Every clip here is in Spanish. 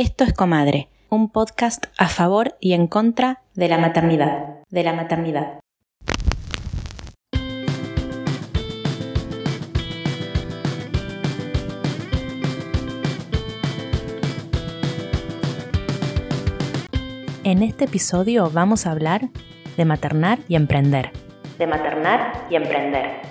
Esto es Comadre, un podcast a favor y en contra de la maternidad, de la maternidad. En este episodio vamos a hablar de maternar y emprender. De maternar y emprender.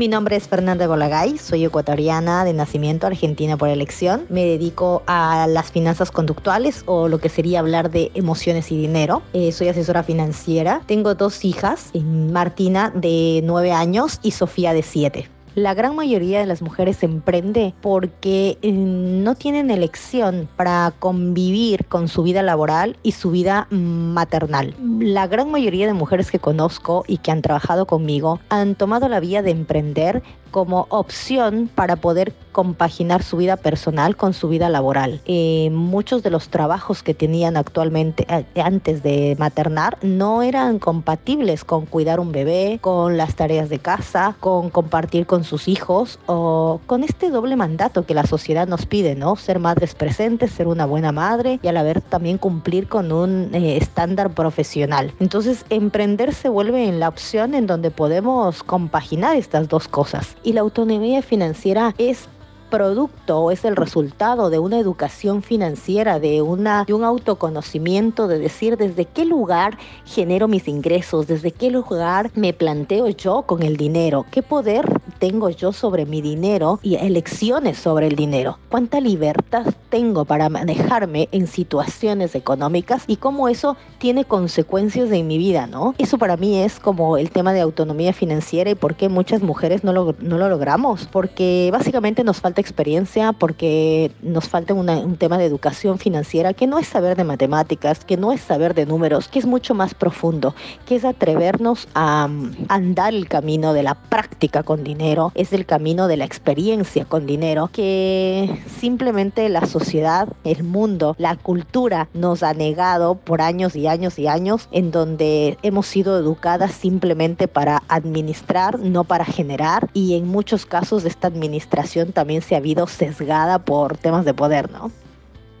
Mi nombre es Fernanda Bolagay, soy ecuatoriana de nacimiento, argentina por elección. Me dedico a las finanzas conductuales o lo que sería hablar de emociones y dinero. Eh, soy asesora financiera. Tengo dos hijas, Martina de 9 años y Sofía de 7. La gran mayoría de las mujeres emprende porque eh, no tienen elección para convivir con su vida laboral y su vida maternal. La gran mayoría de mujeres que conozco y que han trabajado conmigo han tomado la vía de emprender como opción para poder compaginar su vida personal con su vida laboral. Eh, muchos de los trabajos que tenían actualmente eh, antes de maternar no eran compatibles con cuidar un bebé, con las tareas de casa, con compartir con sus hijos o con este doble mandato que la sociedad nos pide, ¿no? Ser madres presentes, ser una buena madre y a la vez también cumplir con un eh, estándar profesional. Entonces, emprender se vuelve en la opción en donde podemos compaginar estas dos cosas. Y la autonomía financiera es producto o es el resultado de una educación financiera, de, una, de un autoconocimiento, de decir desde qué lugar genero mis ingresos, desde qué lugar me planteo yo con el dinero, qué poder tengo yo sobre mi dinero y elecciones sobre el dinero, cuánta libertad tengo para manejarme en situaciones económicas y cómo eso tiene consecuencias en mi vida, ¿no? Eso para mí es como el tema de autonomía financiera y por qué muchas mujeres no lo, no lo logramos, porque básicamente nos falta experiencia, porque nos falta un tema de educación financiera que no es saber de matemáticas, que no es saber de números, que es mucho más profundo, que es atrevernos a mm, andar el camino de la práctica con dinero, es el camino de la experiencia con dinero, que simplemente la sociedad, el mundo, la cultura nos ha negado por años y años y años, en donde hemos sido educadas simplemente para administrar, no para generar, y en muchos casos esta administración también se ha habido sesgada por temas de poder, ¿no?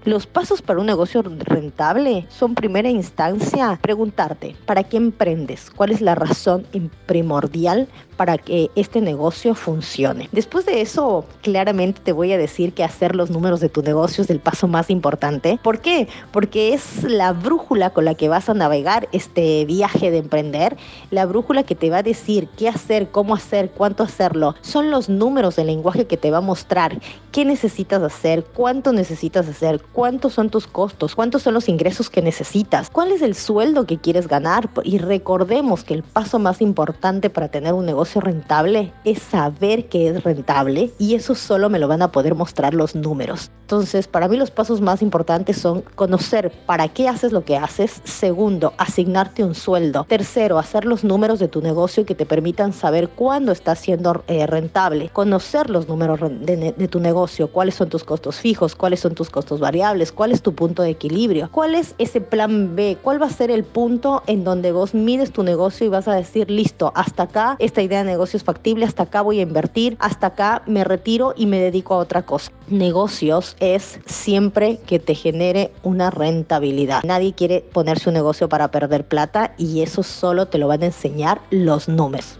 Los pasos para un negocio rentable son primera instancia preguntarte, ¿para qué emprendes? ¿Cuál es la razón primordial para que este negocio funcione. Después de eso, claramente te voy a decir que hacer los números de tu negocio es el paso más importante. ¿Por qué? Porque es la brújula con la que vas a navegar este viaje de emprender, la brújula que te va a decir qué hacer, cómo hacer, cuánto hacerlo. Son los números del lenguaje que te va a mostrar qué necesitas hacer, cuánto necesitas hacer, cuántos son tus costos, cuántos son los ingresos que necesitas, cuál es el sueldo que quieres ganar. Y recordemos que el paso más importante para tener un negocio rentable es saber que es rentable y eso solo me lo van a poder mostrar los números. Entonces, para mí los pasos más importantes son conocer para qué haces lo que haces. Segundo, asignarte un sueldo. Tercero, hacer los números de tu negocio que te permitan saber cuándo está siendo eh, rentable. Conocer los números de, de tu negocio, cuáles son tus costos fijos, cuáles son tus costos variables, cuál es tu punto de equilibrio, cuál es ese plan B, cuál va a ser el punto en donde vos mides tu negocio y vas a decir, listo, hasta acá esta idea de negocio es factible, hasta acá voy a invertir, hasta acá me retiro y me dedico a otra cosa. Negocios es siempre que te genere una rentabilidad. Nadie quiere ponerse un negocio para perder plata y eso solo te lo van a enseñar los números.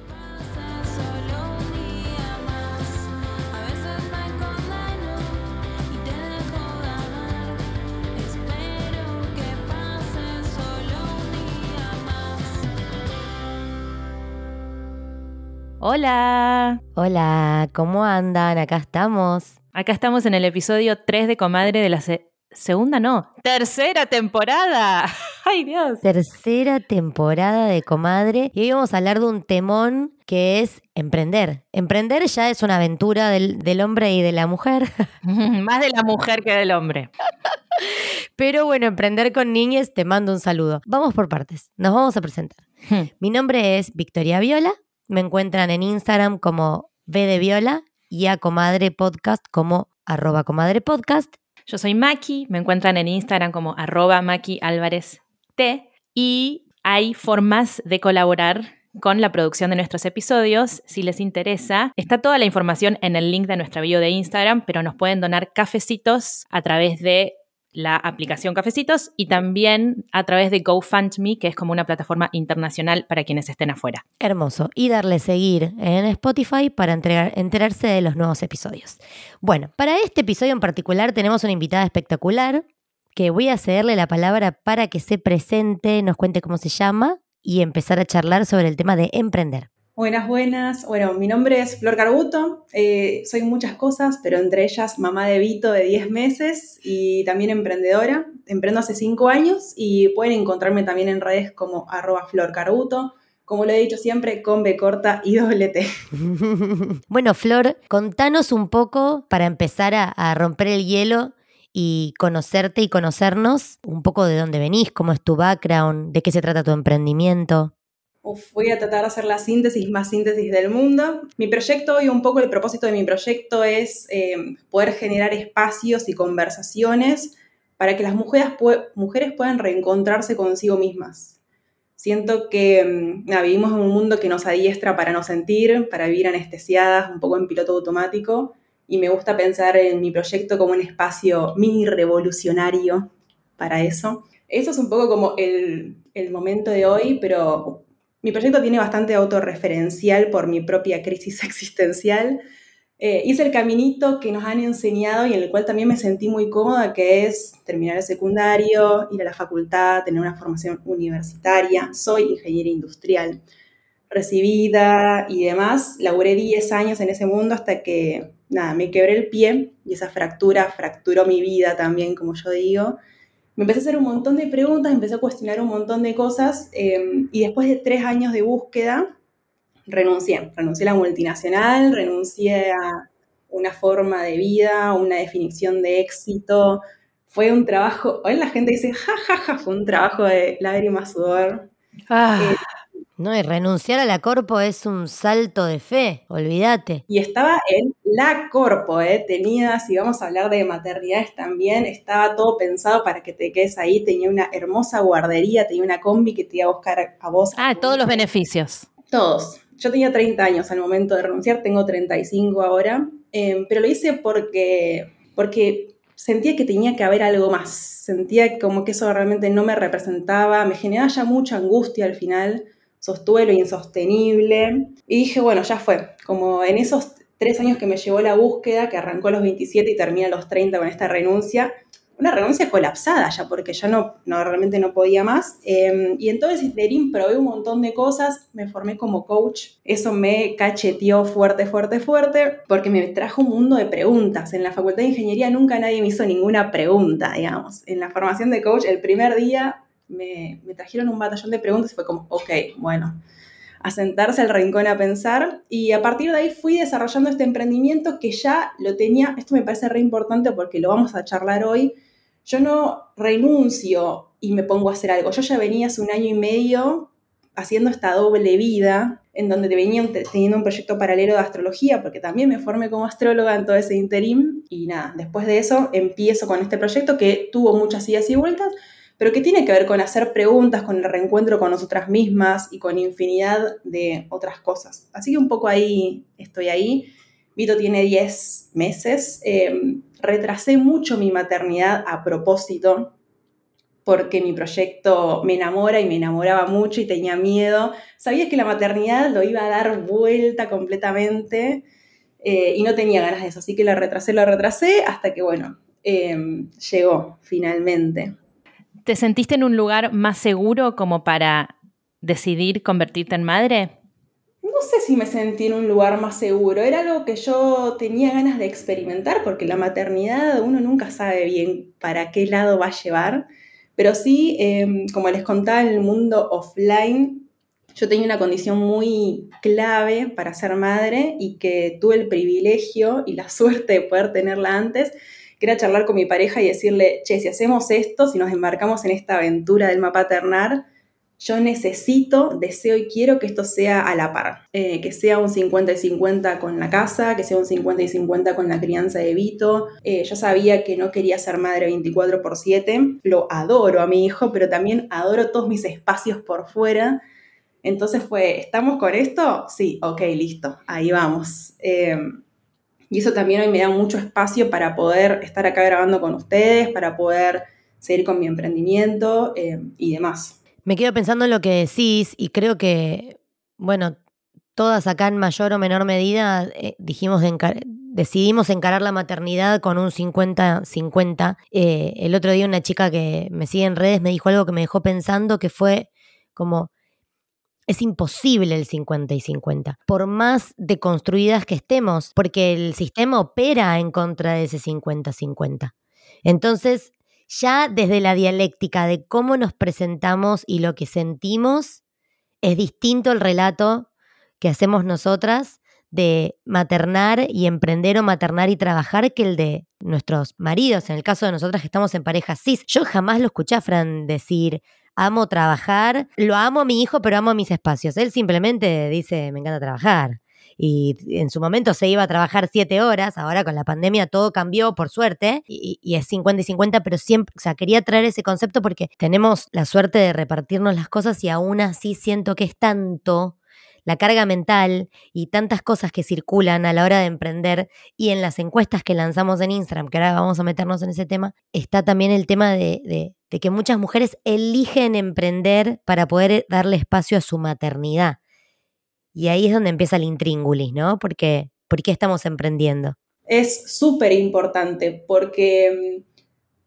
Hola. Hola, ¿cómo andan? Acá estamos. Acá estamos en el episodio 3 de Comadre de la segunda, no, tercera temporada. Ay Dios. Tercera temporada de Comadre. Y hoy vamos a hablar de un temón que es emprender. Emprender ya es una aventura del, del hombre y de la mujer. Más de la mujer que del hombre. Pero bueno, emprender con niñas, te mando un saludo. Vamos por partes. Nos vamos a presentar. Hmm. Mi nombre es Victoria Viola. Me encuentran en Instagram como B de Viola y a Comadre Podcast como arroba Comadre Podcast. Yo soy Maki, me encuentran en Instagram como arroba Maki Álvarez T y hay formas de colaborar con la producción de nuestros episodios. Si les interesa, está toda la información en el link de nuestra bio de Instagram, pero nos pueden donar cafecitos a través de la aplicación Cafecitos y también a través de GoFundMe, que es como una plataforma internacional para quienes estén afuera. Hermoso. Y darle seguir en Spotify para enterarse de los nuevos episodios. Bueno, para este episodio en particular tenemos una invitada espectacular que voy a cederle la palabra para que se presente, nos cuente cómo se llama y empezar a charlar sobre el tema de emprender. Buenas, buenas. Bueno, mi nombre es Flor Carbuto. Eh, soy muchas cosas, pero entre ellas mamá de Vito de 10 meses y también emprendedora. Emprendo hace 5 años y pueden encontrarme también en redes como arroba Flor Carbuto. Como lo he dicho siempre, con B corta y doble T. bueno, Flor, contanos un poco para empezar a romper el hielo y conocerte y conocernos un poco de dónde venís, cómo es tu background, de qué se trata tu emprendimiento. Voy a tratar de hacer la síntesis más síntesis del mundo. Mi proyecto y un poco el propósito de mi proyecto es eh, poder generar espacios y conversaciones para que las mujeres, mujeres puedan reencontrarse consigo mismas. Siento que mm, vivimos en un mundo que nos adiestra para no sentir, para vivir anestesiadas, un poco en piloto automático, y me gusta pensar en mi proyecto como un espacio mini revolucionario para eso. Eso es un poco como el, el momento de hoy, pero mi proyecto tiene bastante autorreferencial por mi propia crisis existencial. Eh, hice el caminito que nos han enseñado y en el cual también me sentí muy cómoda, que es terminar el secundario, ir a la facultad, tener una formación universitaria. Soy ingeniera industrial recibida y demás. Laburé 10 años en ese mundo hasta que nada, me quebré el pie y esa fractura fracturó mi vida también, como yo digo. Me empecé a hacer un montón de preguntas, empecé a cuestionar un montón de cosas em, y después de tres años de búsqueda, renuncié. Renuncié a la multinacional, renuncié a una forma de vida, una definición de éxito. Fue un trabajo, hoy la gente dice, jajaja, ja, ja, fue un trabajo de lágrimas, sudor. Ah. Eh, no, y renunciar a la corpo es un salto de fe, olvídate. Y estaba en la corpo, ¿eh? tenía, si vamos a hablar de maternidades también, estaba todo pensado para que te quedes ahí, tenía una hermosa guardería, tenía una combi que te iba a buscar a vos. Ah, todos los beneficios. Todos. Yo tenía 30 años al momento de renunciar, tengo 35 ahora, em, pero lo hice porque, porque sentía que tenía que haber algo más, sentía como que eso realmente no me representaba, me generaba ya mucha angustia al final sostuve lo insostenible y dije, bueno, ya fue, como en esos tres años que me llevó la búsqueda, que arrancó a los 27 y termina a los 30 con esta renuncia, una renuncia colapsada ya, porque ya no, no realmente no podía más. Em, y entonces Derín probé un montón de cosas, me formé como coach, eso me cacheteó fuerte, fuerte, fuerte, porque me trajo un mundo de preguntas. En la Facultad de Ingeniería nunca nadie me hizo ninguna pregunta, digamos. En la formación de coach, el primer día me, trajeron un batallón de preguntas y fue como, ok, bueno, a sentarse al rincón a pensar. Y a partir de ahí fui desarrollando este emprendimiento que ya lo tenía, esto me parece re importante porque lo vamos a charlar hoy, yo no renuncio y me pongo a hacer algo, yo ya venía hace un año y medio haciendo esta doble vida en donde venía teniendo un proyecto paralelo de astrología porque también me formé como astróloga en todo ese interim. Y nada, después de eso empiezo con este proyecto que tuvo muchas idas y vueltas, pero que tiene que ver con hacer preguntas, con el reencuentro con nosotras mismas y con infinidad de otras cosas. Así que un poco ahí estoy ahí. Vito tiene 10 meses. Em, retrasé mucho mi maternidad a propósito porque mi proyecto me enamora y me enamoraba mucho y tenía miedo. Sabía que la maternidad lo iba a dar vuelta completamente eh, y no tenía ganas de eso, así que lo retrasé, lo retrasé hasta que, bueno, em, llegó finalmente. ¿Te sentiste en un lugar más seguro como para decidir convertirte en madre? No sé si me sentí en un lugar más seguro, era algo que yo tenía ganas de experimentar porque la maternidad uno nunca sabe bien para qué lado va a llevar, pero sí, em, como les contaba, en el mundo offline yo tenía una condición muy clave para ser madre y que tuve el privilegio y la suerte de poder tenerla antes que charlar con mi pareja y decirle, che, si hacemos esto, si nos embarcamos en esta aventura del mapa ternar, yo necesito, deseo y quiero que esto sea a la par, eh, que sea un 50 y 50 con la casa, que sea un 50 y 50 con la crianza de Vito. Eh, yo sabía que no quería ser madre 24 por 7, lo adoro a mi hijo, pero también adoro todos mis espacios por fuera. Entonces fue, ¿estamos con esto? Sí, ok, listo, ahí vamos. Eh, y eso también hoy me da mucho espacio para poder estar acá grabando con ustedes, para poder seguir con mi emprendimiento eh, y demás. Me quedo pensando en lo que decís y creo que, bueno, todas acá en mayor o menor medida eh, dijimos decidimos encarar la maternidad con un 50-50. Eh, el otro día una chica que me sigue en redes me dijo algo que me dejó pensando que fue como, es imposible el 50 y 50, por más deconstruidas que estemos, porque el sistema opera en contra de ese 50-50. Entonces, ya desde la dialéctica de cómo nos presentamos y lo que sentimos, es distinto el relato que hacemos nosotras de maternar y emprender o maternar y trabajar que el de nuestros maridos. En el caso de nosotras que estamos en pareja cis, yo jamás lo escuché a Fran decir, amo trabajar, lo amo a mi hijo, pero amo mis espacios. Él simplemente dice, me encanta trabajar. Y en su momento se iba a trabajar siete horas, ahora con la pandemia todo cambió, por suerte, y, es 50 y 50, pero siempre, o sea, quería traer ese concepto porque tenemos la suerte de repartirnos las cosas y aún así siento que es tanto la carga mental y tantas cosas que circulan a la hora de emprender y en las encuestas que lanzamos en Instagram, que ahora vamos a meternos en ese tema, está también el tema de, que muchas mujeres eligen emprender para poder darle espacio a su maternidad. Y ahí es donde empieza el intríngulis, ¿no? Porque, ¿Por qué estamos emprendiendo? Es súper importante porque mm,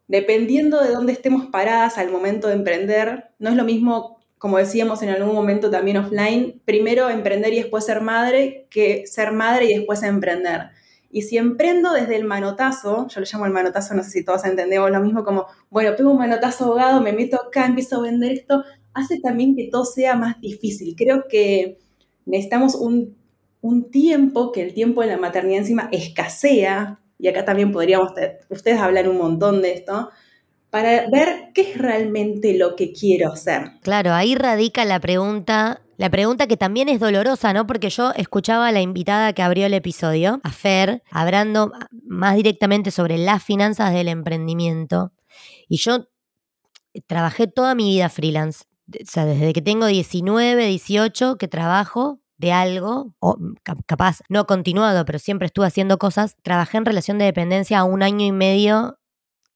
dependiendo de dónde estemos paradas al momento de emprender, no es lo mismo como decíamos en algún momento también offline, primero emprender y después ser madre que ser madre y después emprender. Y si emprendo desde el manotazo, yo le llamo el manotazo, no sé si todos entendemos lo mismo, como, bueno, pego un manotazo ahogado, me meto acá, empiezo a vender esto, hace también que todo sea más difícil. Creo que necesitamos un, un tiempo, que el tiempo de la maternidad encima escasea, y acá también podríamos, ustedes hablar un montón de esto, para ver qué es realmente lo que quiero hacer. Claro, ahí radica la pregunta, la pregunta que también es dolorosa, ¿no? Porque yo escuchaba a la invitada que abrió el episodio, a Fer, hablando más directamente sobre las finanzas del emprendimiento. Y yo trabajé toda mi vida freelance. O sea, desde que tengo 19, 18, que trabajo de algo, o capaz no continuado, pero siempre estuve haciendo cosas, trabajé en relación de dependencia a un año y medio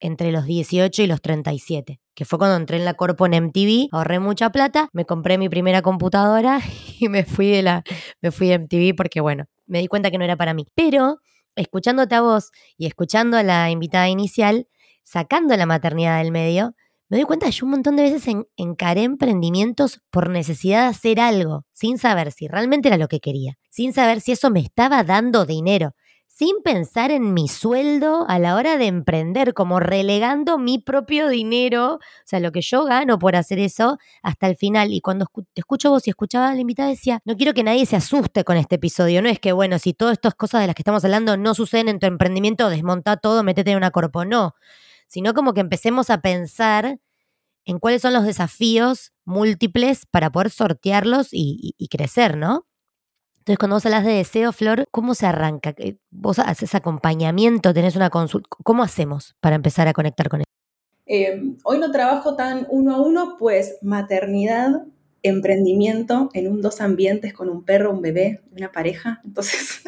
entre los 18 y los 37, que fue cuando entré en la Corpo en MTV, ahorré mucha plata, me compré mi primera computadora y me fui de la me fui de MTV porque bueno, me di cuenta que no era para mí. Pero escuchándote a vos y escuchando a la invitada inicial, sacando la maternidad del medio, me doy cuenta que yo un montón de veces encaré emprendimientos por necesidad de hacer algo, sin saber si realmente era lo que quería, sin saber si eso me estaba dando dinero sin pensar en mi sueldo a la hora de emprender, como relegando mi propio dinero, o sea, lo que yo gano por hacer eso, hasta el final. Y cuando te escucho vos y escuchaba a la invitada, decía, no quiero que nadie se asuste con este episodio. No es que, bueno, si todas estas cosas de las que estamos hablando no suceden en tu emprendimiento, desmonta todo, métete en una corpo. No, sino como que empecemos a pensar en cuáles son los desafíos múltiples para poder sortearlos y, y crecer, ¿no? Entonces, cuando vos hablas de deseo, Flor, ¿cómo se arranca? Eh, ¿Vos haces acompañamiento? ¿Tenés una consulta? ¿Cómo hacemos para empezar a conectar con eso? Eh, hoy no trabajo tan uno a uno, pues maternidad, emprendimiento en un dos ambientes con un perro, un bebé, una pareja. Entonces,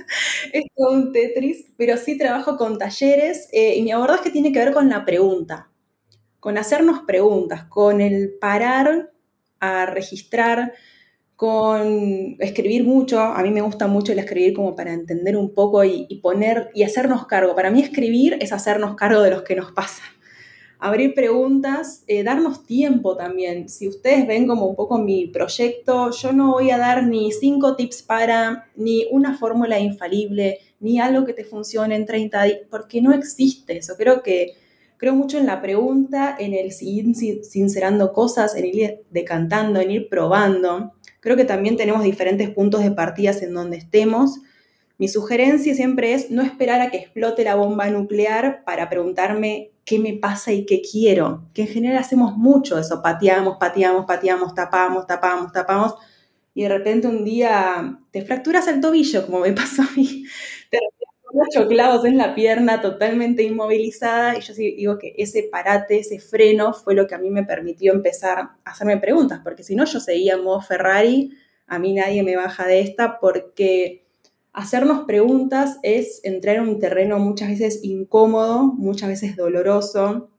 es todo un Tetris, pero sí trabajo con talleres eh, y mi abordaje tiene que ver con la pregunta, con hacernos preguntas, con el parar a registrar con escribir mucho, a mí me gusta mucho el escribir como para entender un poco y, poner y hacernos cargo. Para mí escribir es hacernos cargo de los que nos pasan. Abrir preguntas, eh, darnos tiempo también. Si ustedes ven como un poco mi proyecto, yo no voy a dar ni cinco tips para, ni una fórmula infalible, ni algo que te funcione en 30 días, porque no existe eso. Creo que creo mucho en la pregunta, en el ir sincerando cosas, en ir decantando, en ir probando. Creo que también tenemos diferentes puntos de partidas en donde estemos. Mi sugerencia siempre es no esperar a que explote la bomba nuclear para preguntarme qué me pasa y qué quiero, que en general hacemos mucho eso, pateamos, pateamos, pateamos, tapamos, tapamos, tapamos, y de repente un día te fracturas el tobillo, como me pasó a mí, ocho clavos en la pierna, totalmente inmovilizada, y yo sí digo que ese parate, ese freno fue lo que a mí me permitió empezar a hacerme preguntas, porque si no yo seguía en modo Ferrari, a mí nadie me baja de esta, porque hacernos preguntas es entrar en un terreno muchas veces incómodo, muchas veces doloroso.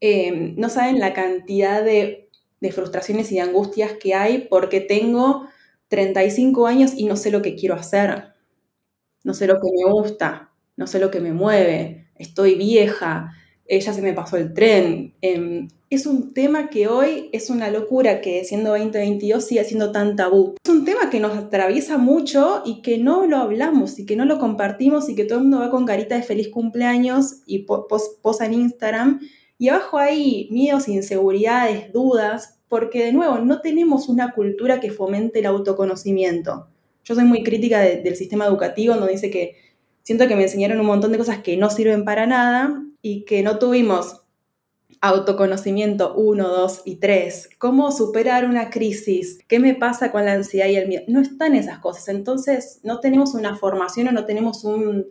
Eh, no saben la cantidad de, de frustraciones y de angustias que hay porque tengo 35 años y no sé lo que quiero hacer no sé lo que me gusta, no sé lo que me mueve, estoy vieja, ella se me pasó el tren. Em, es un tema que hoy es una locura que siendo 2022 sigue siendo tan tabú. Es un tema que nos atraviesa mucho y que no lo hablamos y que no lo compartimos y que todo el mundo va con carita de feliz cumpleaños y posa en Instagram. Y abajo hay miedos, inseguridades, dudas, porque de nuevo no tenemos una cultura que fomente el autoconocimiento. Yo soy muy crítica del sistema educativo, donde dice que siento que me enseñaron un montón de cosas que no sirven para nada y que no tuvimos autoconocimiento 1, 2 y 3, cómo superar una crisis, qué me pasa con la ansiedad y el miedo. No están esas cosas, entonces no tenemos una formación o no tenemos un,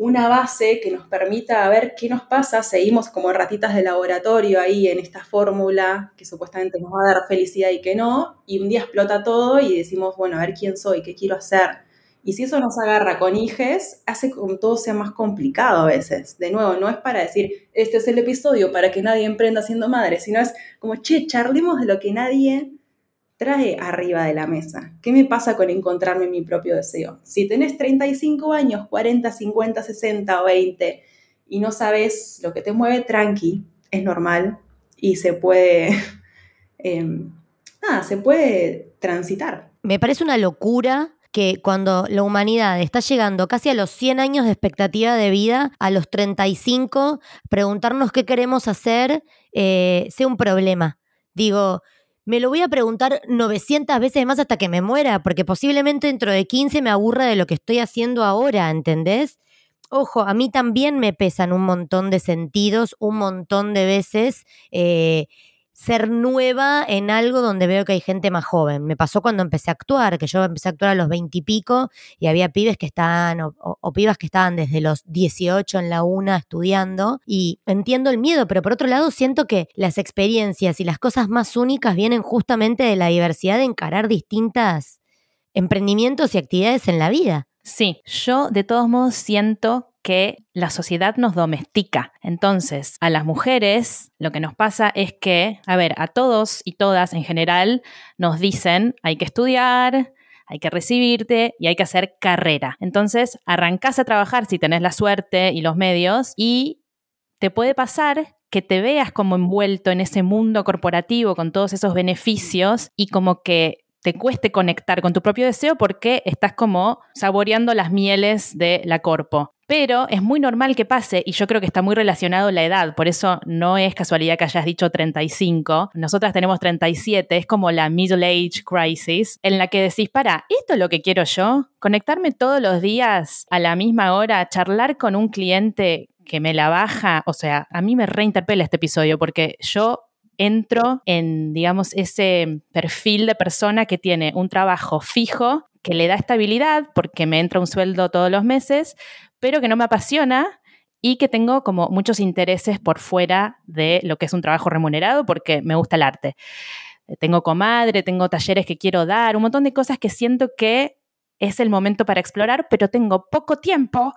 una base que nos permita ver qué nos pasa, seguimos como ratitas de laboratorio ahí en esta fórmula que supuestamente nos va a dar felicidad y que no, y un día explota todo y decimos, bueno, a ver quién soy, qué quiero hacer. Y si eso nos agarra con hijes, hace que todo sea más complicado a veces. De nuevo, no es para decir, este es el episodio para que nadie emprenda siendo madre, sino es como, che, charlemos de lo que nadie trae arriba de la mesa? ¿Qué me pasa con encontrarme mi propio deseo? Si tenés 35 años, 40, 50, 60 o 20 y no sabes lo que te mueve, tranqui, es normal y se puede, em, nada, se puede transitar. Me parece una locura que cuando la humanidad está llegando casi a los 100 años de expectativa de vida, a los 35, preguntarnos qué queremos hacer eh, sea un problema. Digo, me lo voy a preguntar 900 veces más hasta que me muera, porque posiblemente dentro de 15 me aburra de lo que estoy haciendo ahora, ¿entendés? Ojo, a mí también me pesan un montón de sentidos, un montón de veces. Eh, ser nueva en algo donde veo que hay gente más joven. Me pasó cuando empecé a actuar, que yo empecé a actuar a los 20 y y había pibes que estaban, o, o, pibas que estaban desde los 18 en la una estudiando y entiendo el miedo, pero por otro lado siento que las experiencias y las cosas más únicas vienen justamente de la diversidad de encarar distintas emprendimientos y actividades en la vida. Sí, yo de todos modos siento que la sociedad nos domestica. Entonces, a las mujeres lo que nos pasa es que, a ver, a todos y todas en general nos dicen hay que estudiar, hay que recibirte y hay que hacer carrera. Entonces, arrancás a trabajar si tenés la suerte y los medios y te puede pasar que te veas como envuelto en ese mundo corporativo con todos esos beneficios y como que te cueste conectar con tu propio deseo porque estás como saboreando las mieles de la corpo. Pero es muy normal que pase y yo creo que está muy relacionado la edad, por eso no es casualidad que hayas dicho 35. Nosotras tenemos 37, es como la middle age crisis en la que decís, para, ¿esto es lo que quiero yo? Conectarme todos los días a la misma hora, charlar con un cliente que me la baja, o sea, a mí me reinterpela este episodio porque yo entro en, digamos, ese perfil de persona que tiene un trabajo fijo, que le da estabilidad porque me entra un sueldo todos los meses, pero que no me apasiona y que tengo como muchos intereses por fuera de lo que es un trabajo remunerado porque me gusta el arte. Tengo comadre, tengo talleres que quiero dar, un montón de cosas que siento que es el momento para explorar, pero tengo poco tiempo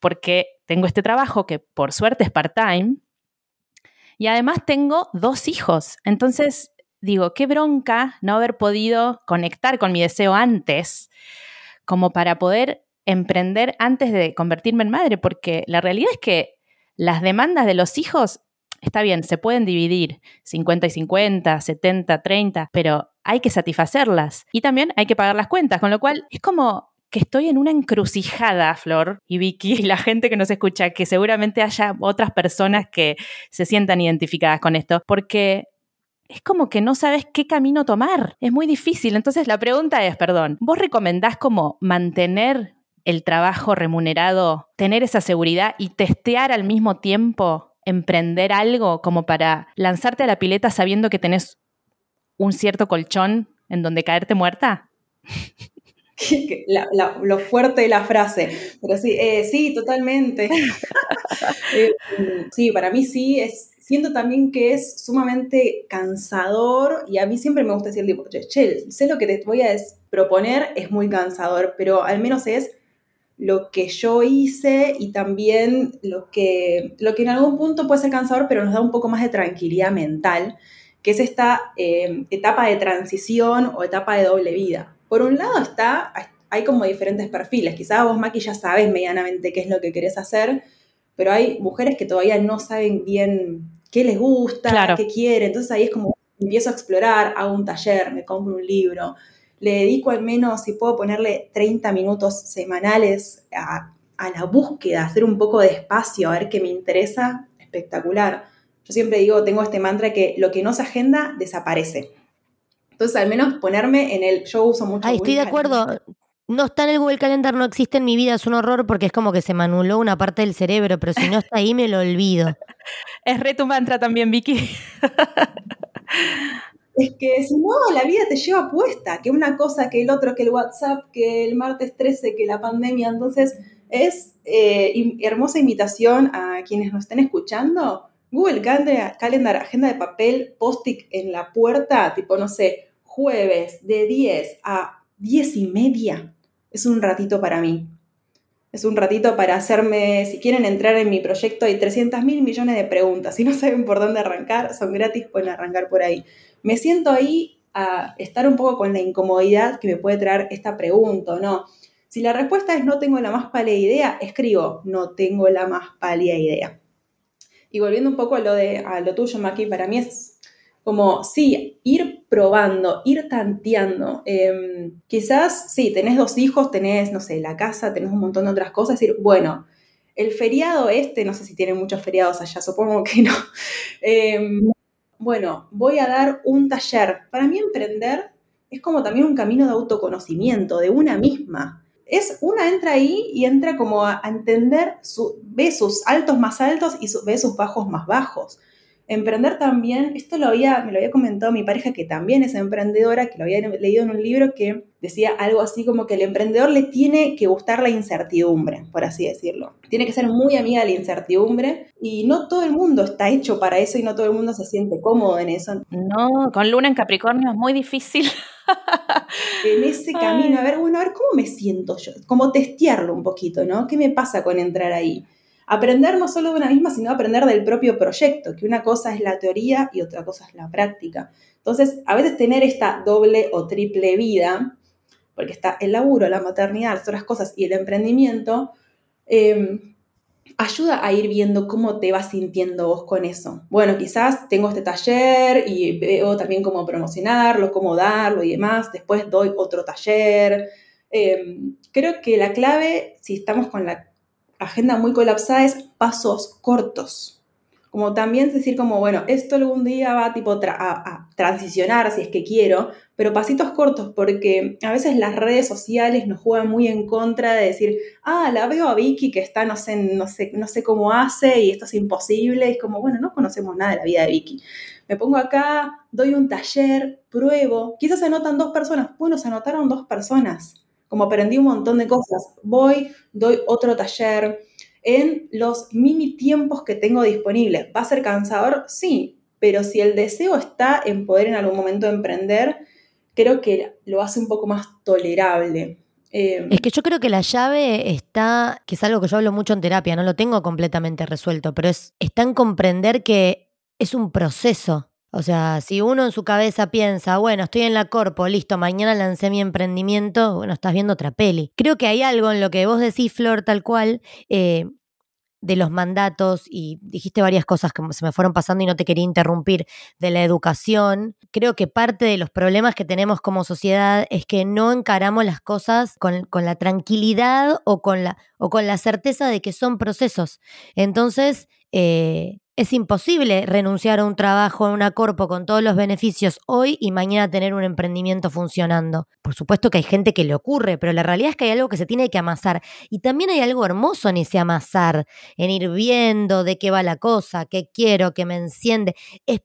porque tengo este trabajo que por suerte es part-time y además tengo dos hijos. Entonces, digo, qué bronca no haber podido conectar con mi deseo antes, como para poder emprender antes de convertirme en madre, porque la realidad es que las demandas de los hijos, está bien, se pueden dividir 50 y 50, 70, 30, pero hay que satisfacerlas y también hay que pagar las cuentas, con lo cual es como que estoy en una encrucijada, Flor y Vicky, y la gente que nos escucha, que seguramente haya otras personas que se sientan identificadas con esto, porque es como que no sabes qué camino tomar. Es muy difícil. Entonces la pregunta es, perdón, ¿vos recomendás como mantener el trabajo remunerado, tener esa seguridad y testear al mismo tiempo, emprender algo como para lanzarte a la pileta sabiendo que tenés un cierto colchón en donde caerte muerta? lo fuerte de la frase. Pero sí, eh, sí, totalmente. Eh, sí, para mí sí, es, siento también que es sumamente cansador y a mí siempre me gusta decir, tipo, che, sé lo que te voy a proponer, es muy cansador, pero al menos es lo que yo hice y también lo que, lo que en algún punto puede ser cansador, pero nos da un poco más de tranquilidad mental, que es esta eh, etapa de transición o etapa de doble vida. Por un lado está, hay como diferentes perfiles, quizás vos, Maki, ya sabes medianamente qué es lo que querés hacer, pero hay mujeres que todavía no saben bien qué les gusta, qué quieren, entonces ahí es como empiezo a explorar, hago un taller, me compro un libro, le dedico al menos, si puedo ponerle 30 minutos semanales a, la búsqueda, hacer un poco de espacio, a ver qué me interesa, espectacular. Yo siempre digo, tengo este mantra que lo que no se agenda desaparece. Entonces, al menos ponerme en el, yo uso mucho. Ay, estoy de acuerdo. No está en el Google Calendar, no existe en mi vida, es un horror porque es como que se me anuló una parte del cerebro, pero si no está ahí me lo olvido. es re tu mantra también, Vicky. Es que si no, la vida te lleva puesta, que una cosa, que el otro, que el WhatsApp, que el martes 13, que la pandemia. Entonces, es eh, hermosa invitación a quienes nos estén escuchando. Google Calendar, agenda de papel, post-it en la puerta, tipo, no sé, jueves de 10 a 10 y media. Es un ratito para mí. Es un ratito para hacerme, si quieren entrar en mi proyecto, hay 300 mil millones de preguntas. Si no saben por dónde arrancar, son gratis, pueden arrancar por ahí me siento ahí a estar un poco con la incomodidad que me puede traer esta pregunta, ¿no? Si la respuesta es no tengo la más pálida idea, escribo no tengo la más pálida idea. Y volviendo un poco a lo, de, a lo tuyo, Maki, para mí es como, sí, ir probando, ir tanteando. Em, quizás, sí, tenés dos hijos, tenés, no sé, la casa, tenés un montón de otras cosas, decir, bueno, el feriado este, no sé si tienen muchos feriados allá, supongo que no. Eh, bueno, voy a dar un taller. Para mí emprender es como también un camino de autoconocimiento de una misma. Es una entra ahí y entra como a, entender, su, ve sus altos más altos y ve sus bajos más bajos. Emprender también, esto lo había, me lo había comentado mi pareja que también es emprendedora, que lo había leído en un libro que decía algo así como que el emprendedor le tiene que gustar la incertidumbre, por así decirlo. Tiene que ser muy amiga de la incertidumbre y no todo el mundo está hecho para eso y no todo el mundo se siente cómodo en eso. No, con luna en Capricornio es muy difícil. en ese camino, a ver, bueno, a ver cómo me siento yo, como testearlo un poquito, ¿no? ¿Qué me pasa con entrar ahí? Aprender no solo de una misma, sino aprender del propio proyecto, que una cosa es la teoría y otra cosa es la práctica. Entonces, a veces tener esta doble o triple vida, porque está el laburo, la maternidad, las otras cosas y el emprendimiento, em, ayuda a ir viendo cómo te vas sintiendo vos con eso. Bueno, quizás tengo este taller y veo también cómo promocionarlo, cómo darlo y demás. Después doy otro taller. Em, creo que la clave, si estamos con la agenda muy colapsada es pasos cortos. Como también decir como, bueno, esto algún día va tipo a, transicionar si es que quiero, pero pasitos cortos porque a veces las redes sociales nos juegan muy en contra de decir, ah, la veo a Vicky que está, no sé, no sé, no sé cómo hace y esto es imposible. es como, bueno, no conocemos nada de la vida de Vicky. Me pongo acá, doy un taller, pruebo. Quizás se anotan dos personas. Bueno, se anotaron dos personas como aprendí un montón de cosas, voy, doy otro taller en los mini tiempos que tengo disponibles. ¿Va a ser cansador? Sí, pero si el deseo está en poder en algún momento emprender, creo que lo hace un poco más tolerable. Em, es que yo creo que la llave está, que es algo que yo hablo mucho en terapia, no lo tengo completamente resuelto, pero es, está en comprender que es un proceso. O sea, si uno en su cabeza piensa, bueno, estoy en la corpo, listo, mañana lancé mi emprendimiento, bueno, estás viendo otra peli. Creo que hay algo en lo que vos decís, Flor, tal cual, eh, de los mandatos, y dijiste varias cosas que se me fueron pasando y no te quería interrumpir, de la educación. Creo que parte de los problemas que tenemos como sociedad es que no encaramos las cosas con, la tranquilidad o con la, o con la certeza de que son procesos. Entonces, eh, es imposible renunciar a un trabajo en una corpo con todos los beneficios hoy y mañana tener un emprendimiento funcionando. Por supuesto que hay gente que le ocurre, pero la realidad es que hay algo que se tiene que amasar. Y también hay algo hermoso en ese amasar, en ir viendo de qué va la cosa, qué quiero, qué me enciende. Es,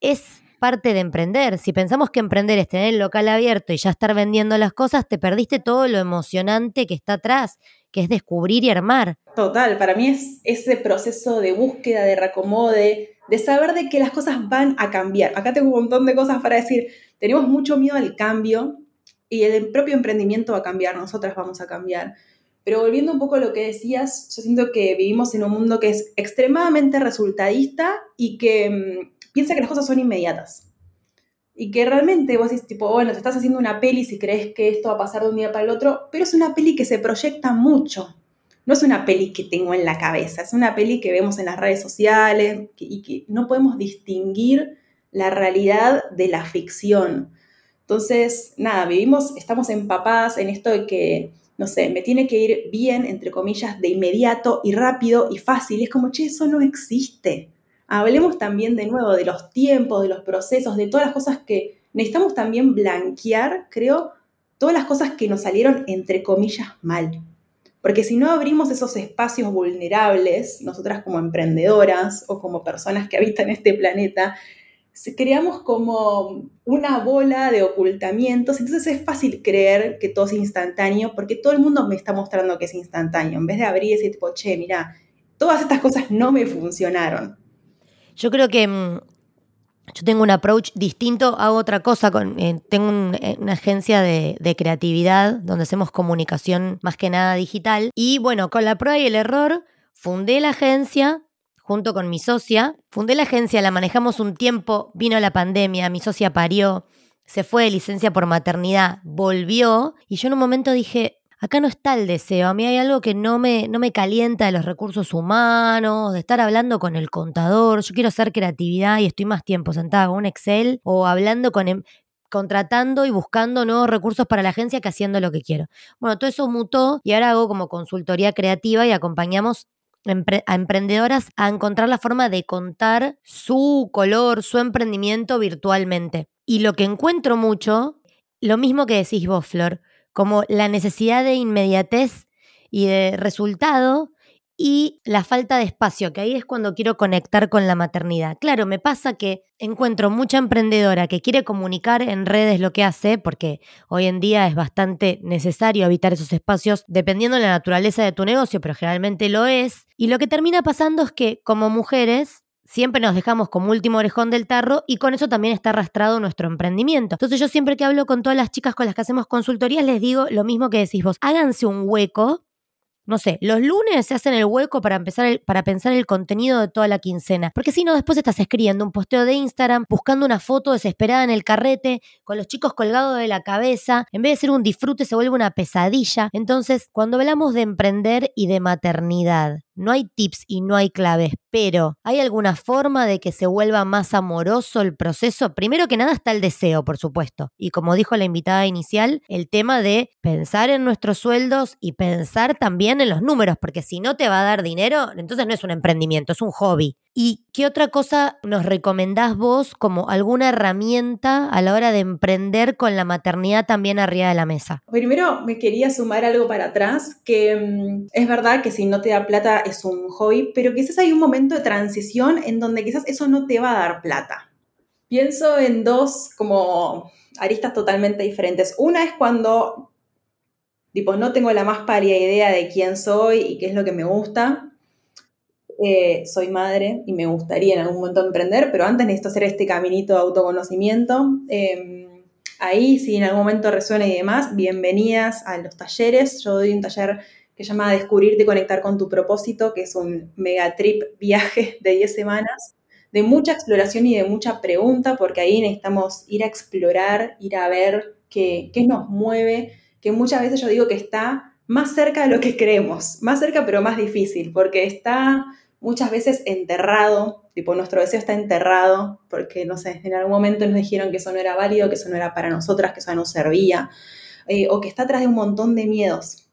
es parte de emprender. Si pensamos que emprender es tener el local abierto y ya estar vendiendo las cosas, te perdiste todo lo emocionante que está atrás, que es descubrir y armar. Total, para mí es ese proceso de búsqueda, de reacomode, de saber de que las cosas van a cambiar. Acá tengo un montón de cosas para decir. Tenemos mucho miedo al cambio y el propio emprendimiento va a cambiar, nosotras vamos a cambiar. Pero volviendo un poco a lo que decías, yo siento que vivimos en un mundo que es extremadamente resultadista y que mm, piensa que las cosas son inmediatas. Y que realmente vos decís, tipo, bueno, te estás haciendo una peli si crees que esto va a pasar de un día para el otro, pero es una peli que se proyecta mucho. No es una peli que tengo en la cabeza, es una peli que vemos en las redes sociales y que no podemos distinguir la realidad de la ficción. Entonces, nada, vivimos, estamos empapadas en esto de que no sé, me tiene que ir bien, entre comillas, de inmediato y rápido y fácil. es como, che, eso no existe. Hablemos también de nuevo de los tiempos, de los procesos, de todas las cosas que necesitamos también blanquear, creo, todas las cosas que nos salieron, entre comillas, mal. Porque si no abrimos esos espacios vulnerables, nosotras como emprendedoras o como personas que habitan este planeta, creamos como una bola de ocultamientos, entonces es fácil creer que todo es instantáneo porque todo el mundo me está mostrando que es instantáneo, en vez de abrir ese tipo, che, mira, todas estas cosas no me funcionaron. Yo creo que mm, yo tengo un approach distinto, hago otra cosa, con, eh, tengo eh, una agencia de, de, creatividad donde hacemos comunicación más que nada digital y bueno, con la prueba y el error fundé la agencia, junto con mi socia. Fundé la agencia, la manejamos un tiempo, vino la pandemia, mi socia parió, se fue de licencia por maternidad, volvió y yo en un momento dije, acá no está el deseo, a mí hay algo que no me, no me calienta de los recursos humanos, de estar hablando con el contador, yo quiero hacer creatividad y estoy más tiempo sentada con un Excel o hablando con... Em, contratando y buscando nuevos recursos para la agencia que haciendo lo que quiero. Bueno, todo eso mutó y ahora hago como consultoría creativa y acompañamos a emprendedoras a encontrar la forma de contar su color, su emprendimiento virtualmente. Y lo que encuentro mucho, lo mismo que decís vos, Flor, como la necesidad de inmediatez y de resultado y la falta de espacio, que ahí es cuando quiero conectar con la maternidad. Claro, me pasa que encuentro mucha emprendedora que quiere comunicar en redes lo que hace, porque hoy en día es bastante necesario habitar esos espacios dependiendo de la naturaleza de tu negocio, pero generalmente lo es. Y lo que termina pasando es que como mujeres siempre nos dejamos como último orejón del tarro y con eso también está arrastrado nuestro emprendimiento. Entonces yo siempre que hablo con todas las chicas con las que hacemos consultorías les digo lo mismo que decís vos, háganse un hueco no sé, los lunes se hacen el hueco para, empezar para pensar el contenido de toda la quincena. Porque si no, después estás escribiendo un posteo de Instagram, buscando una foto desesperada en el carrete, con los chicos colgados de la cabeza. En vez de ser un disfrute, se vuelve una pesadilla. Entonces, cuando hablamos de emprender y de maternidad, no hay tips y no hay claves, pero ¿hay alguna forma de que se vuelva más amoroso el proceso? Primero que nada está el deseo, por supuesto. Y como dijo la invitada inicial, el tema de pensar en nuestros sueldos y pensar también en los números, porque si no te va a dar dinero, entonces no es un emprendimiento, es un hobby. ¿Y qué otra cosa nos recomendás vos como alguna herramienta a la hora de emprender con la maternidad también arriba de la mesa? Primero me quería sumar algo para atrás, que mm, es verdad que si no te da plata es un hobby, pero quizás hay un momento de transición en donde quizás eso no te va a dar plata. Pienso en dos como aristas totalmente diferentes. Una es cuando, tipo, no tengo la más paria idea de quién soy y qué es lo que me gusta eh, soy madre y me gustaría en algún momento emprender, pero antes necesito hacer este caminito de autoconocimiento. Em, ahí, si en algún momento resuena y demás, bienvenidas a los talleres. Yo doy un taller que se llama Descubrirte y conectar con tu propósito, que es un mega trip viaje de 10 semanas, de mucha exploración y de mucha pregunta, porque ahí necesitamos ir a explorar, ir a ver qué, qué nos mueve, que muchas veces yo digo que está más cerca de lo que creemos, más cerca pero más difícil, porque está muchas veces enterrado, tipo nuestro deseo está enterrado, porque no sé, en algún momento nos dijeron que eso no era válido, que eso no era para nosotras, que eso no servía, eh, o que está atrás de un montón de miedos.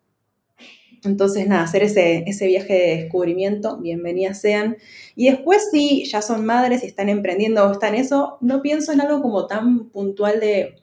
Entonces, nada, hacer ese, ese viaje de descubrimiento, bienvenidas sean. Y después, si ya son madres y están emprendiendo o están eso, no pienso en algo como tan puntual de,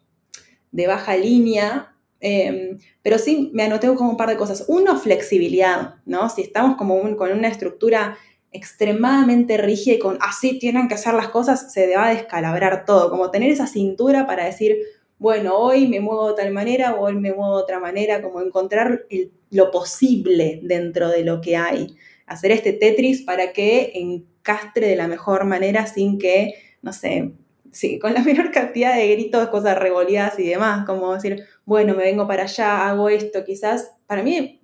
de baja línea, em, pero sí me anoté como un par de cosas. Uno, flexibilidad, ¿no? Si estamos como con una estructura extremadamente rígida y con así tienen que hacer las cosas, se va a descalabrar todo. Como tener esa cintura para decir, bueno, hoy me muevo de tal manera, o hoy me muevo de otra manera, como encontrar lo posible dentro de lo que hay. Hacer este Tetris para que encastre de la mejor manera sin que, no sé, sí, con la menor cantidad de gritos, cosas regoleadas y demás, como decir, bueno, me vengo para allá, hago esto, quizás, para mí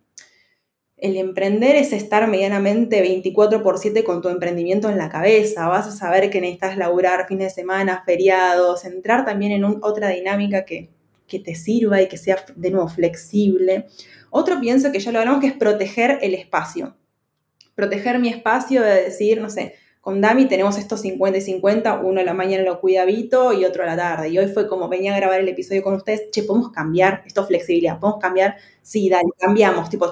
el emprender es estar medianamente 24 por 7 con tu emprendimiento en la cabeza. Vas a saber que necesitas laburar fines de semana, feriados, entrar también en otra dinámica que, que, te sirva y que sea de nuevo flexible. Otro pienso que ya lo hablamos que es proteger el espacio. Proteger mi espacio de decir, no sé, con Dami tenemos estos 50 y 50, uno a la mañana lo cuida Vito y otro a la tarde. Y hoy fue como venía a grabar el episodio con ustedes, che, ¿podemos cambiar? Esto es flexibilidad, ¿podemos cambiar? Sí, dale, cambiamos, tipo,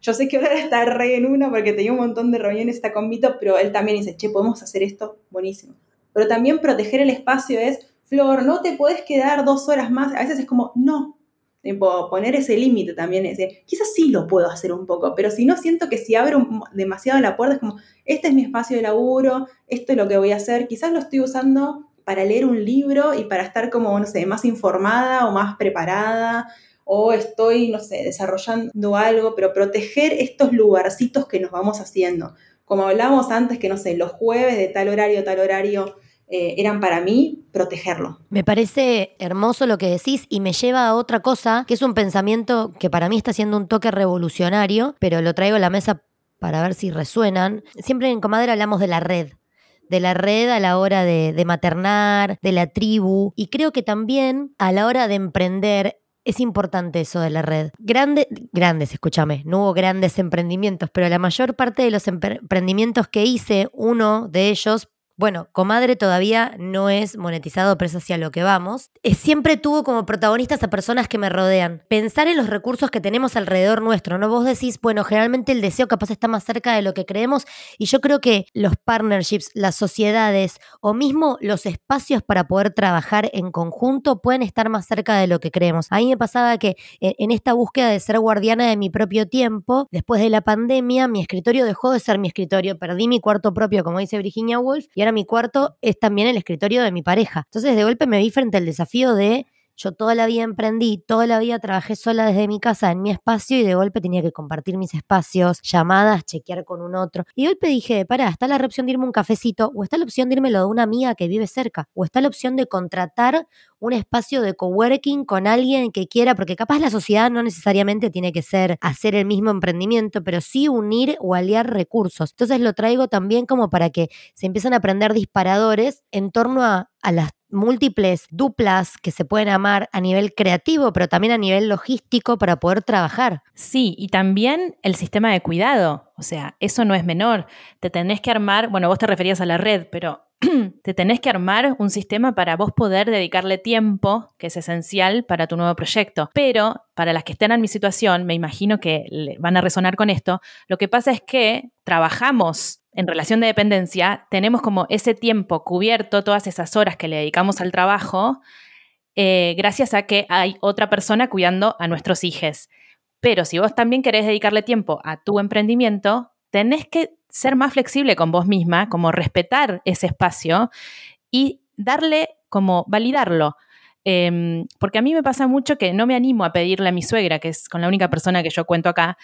yo sé que ahora está re en uno porque tenía un montón de reuniones, está con Vito, pero él también dice, che, podemos hacer esto, buenísimo. Pero también proteger el espacio es, Flor, no te puedes quedar dos horas más. A veces es como, no. Tipo, poner ese límite también. Es quizás sí lo puedo hacer un poco, pero si no siento que si abro demasiado la puerta es como, este es mi espacio de laburo, esto es lo que voy a hacer. Quizás lo estoy usando para leer un libro y para estar como, no sé, más informada o más preparada o estoy, no sé, desarrollando algo, pero proteger estos lugarcitos que nos vamos haciendo. Como hablábamos antes, que no sé, los jueves de tal horario, tal horario, eh, eran para mí, protegerlo. Me parece hermoso lo que decís y me lleva a otra cosa, que es un pensamiento que para mí está siendo un toque revolucionario, pero lo traigo a la mesa para ver si resuenan. Siempre en Comadre hablamos de la red, de la red a la hora de, de, maternar, de la tribu, y creo que también a la hora de emprender es importante eso de la red. Grande, grandes, escúchame, no hubo grandes emprendimientos, pero la mayor parte de los emprendimientos que hice, uno de ellos bueno, Comadre todavía no es monetizado, pero es hacia lo que vamos. Eh, siempre tuvo como protagonistas a personas que me rodean. Pensar en los recursos que tenemos alrededor nuestro, ¿no? Vos decís, bueno, generalmente el deseo capaz está más cerca de lo que creemos y yo creo que los partnerships, las sociedades o mismo los espacios para poder trabajar en conjunto pueden estar más cerca de lo que creemos. A mí me pasaba que eh, en esta búsqueda de ser guardiana de mi propio tiempo, después de la pandemia, mi escritorio dejó de ser mi escritorio, perdí mi cuarto propio, como dice Virginia Woolf, mi cuarto es también el escritorio de mi pareja. Entonces de golpe me vi frente al desafío de yo toda la vida emprendí, toda la vida trabajé sola desde mi casa en mi espacio y de golpe tenía que compartir mis espacios, llamadas, chequear con un otro. Y de golpe dije, pará, está la opción de irme un cafecito, o está la opción de irme lo de una amiga que vive cerca, o está la opción de contratar un espacio de coworking con alguien que quiera, porque capaz la sociedad no necesariamente tiene que ser hacer el mismo emprendimiento, pero sí unir o aliar recursos. Entonces lo traigo también como para que se empiecen a aprender disparadores en torno a, a las múltiples duplas que se pueden amar a nivel creativo, pero también a nivel logístico para poder trabajar. Sí, y también el sistema de cuidado. O sea, eso no es menor. Te tenés que armar, bueno, vos te referías a la red, pero te tenés que armar un sistema para vos poder dedicarle tiempo, que es esencial para tu nuevo proyecto. Pero para las que estén en mi situación, me imagino que van a resonar con esto, lo que pasa es que trabajamos en relación de dependencia, tenemos como ese tiempo cubierto, todas esas horas que le dedicamos al trabajo, eh, gracias a que hay otra persona cuidando a nuestros hijos. Pero si vos también querés dedicarle tiempo a tu emprendimiento, tenés que ser más flexible con vos misma, como respetar ese espacio y darle como validarlo. Em, porque a mí me pasa mucho que no me animo a pedirle a mi suegra, que es con la única persona que yo cuento acá,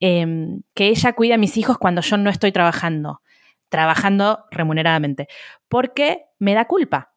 em, que ella cuide a mis hijos cuando yo no estoy trabajando, trabajando remuneradamente, porque me da culpa.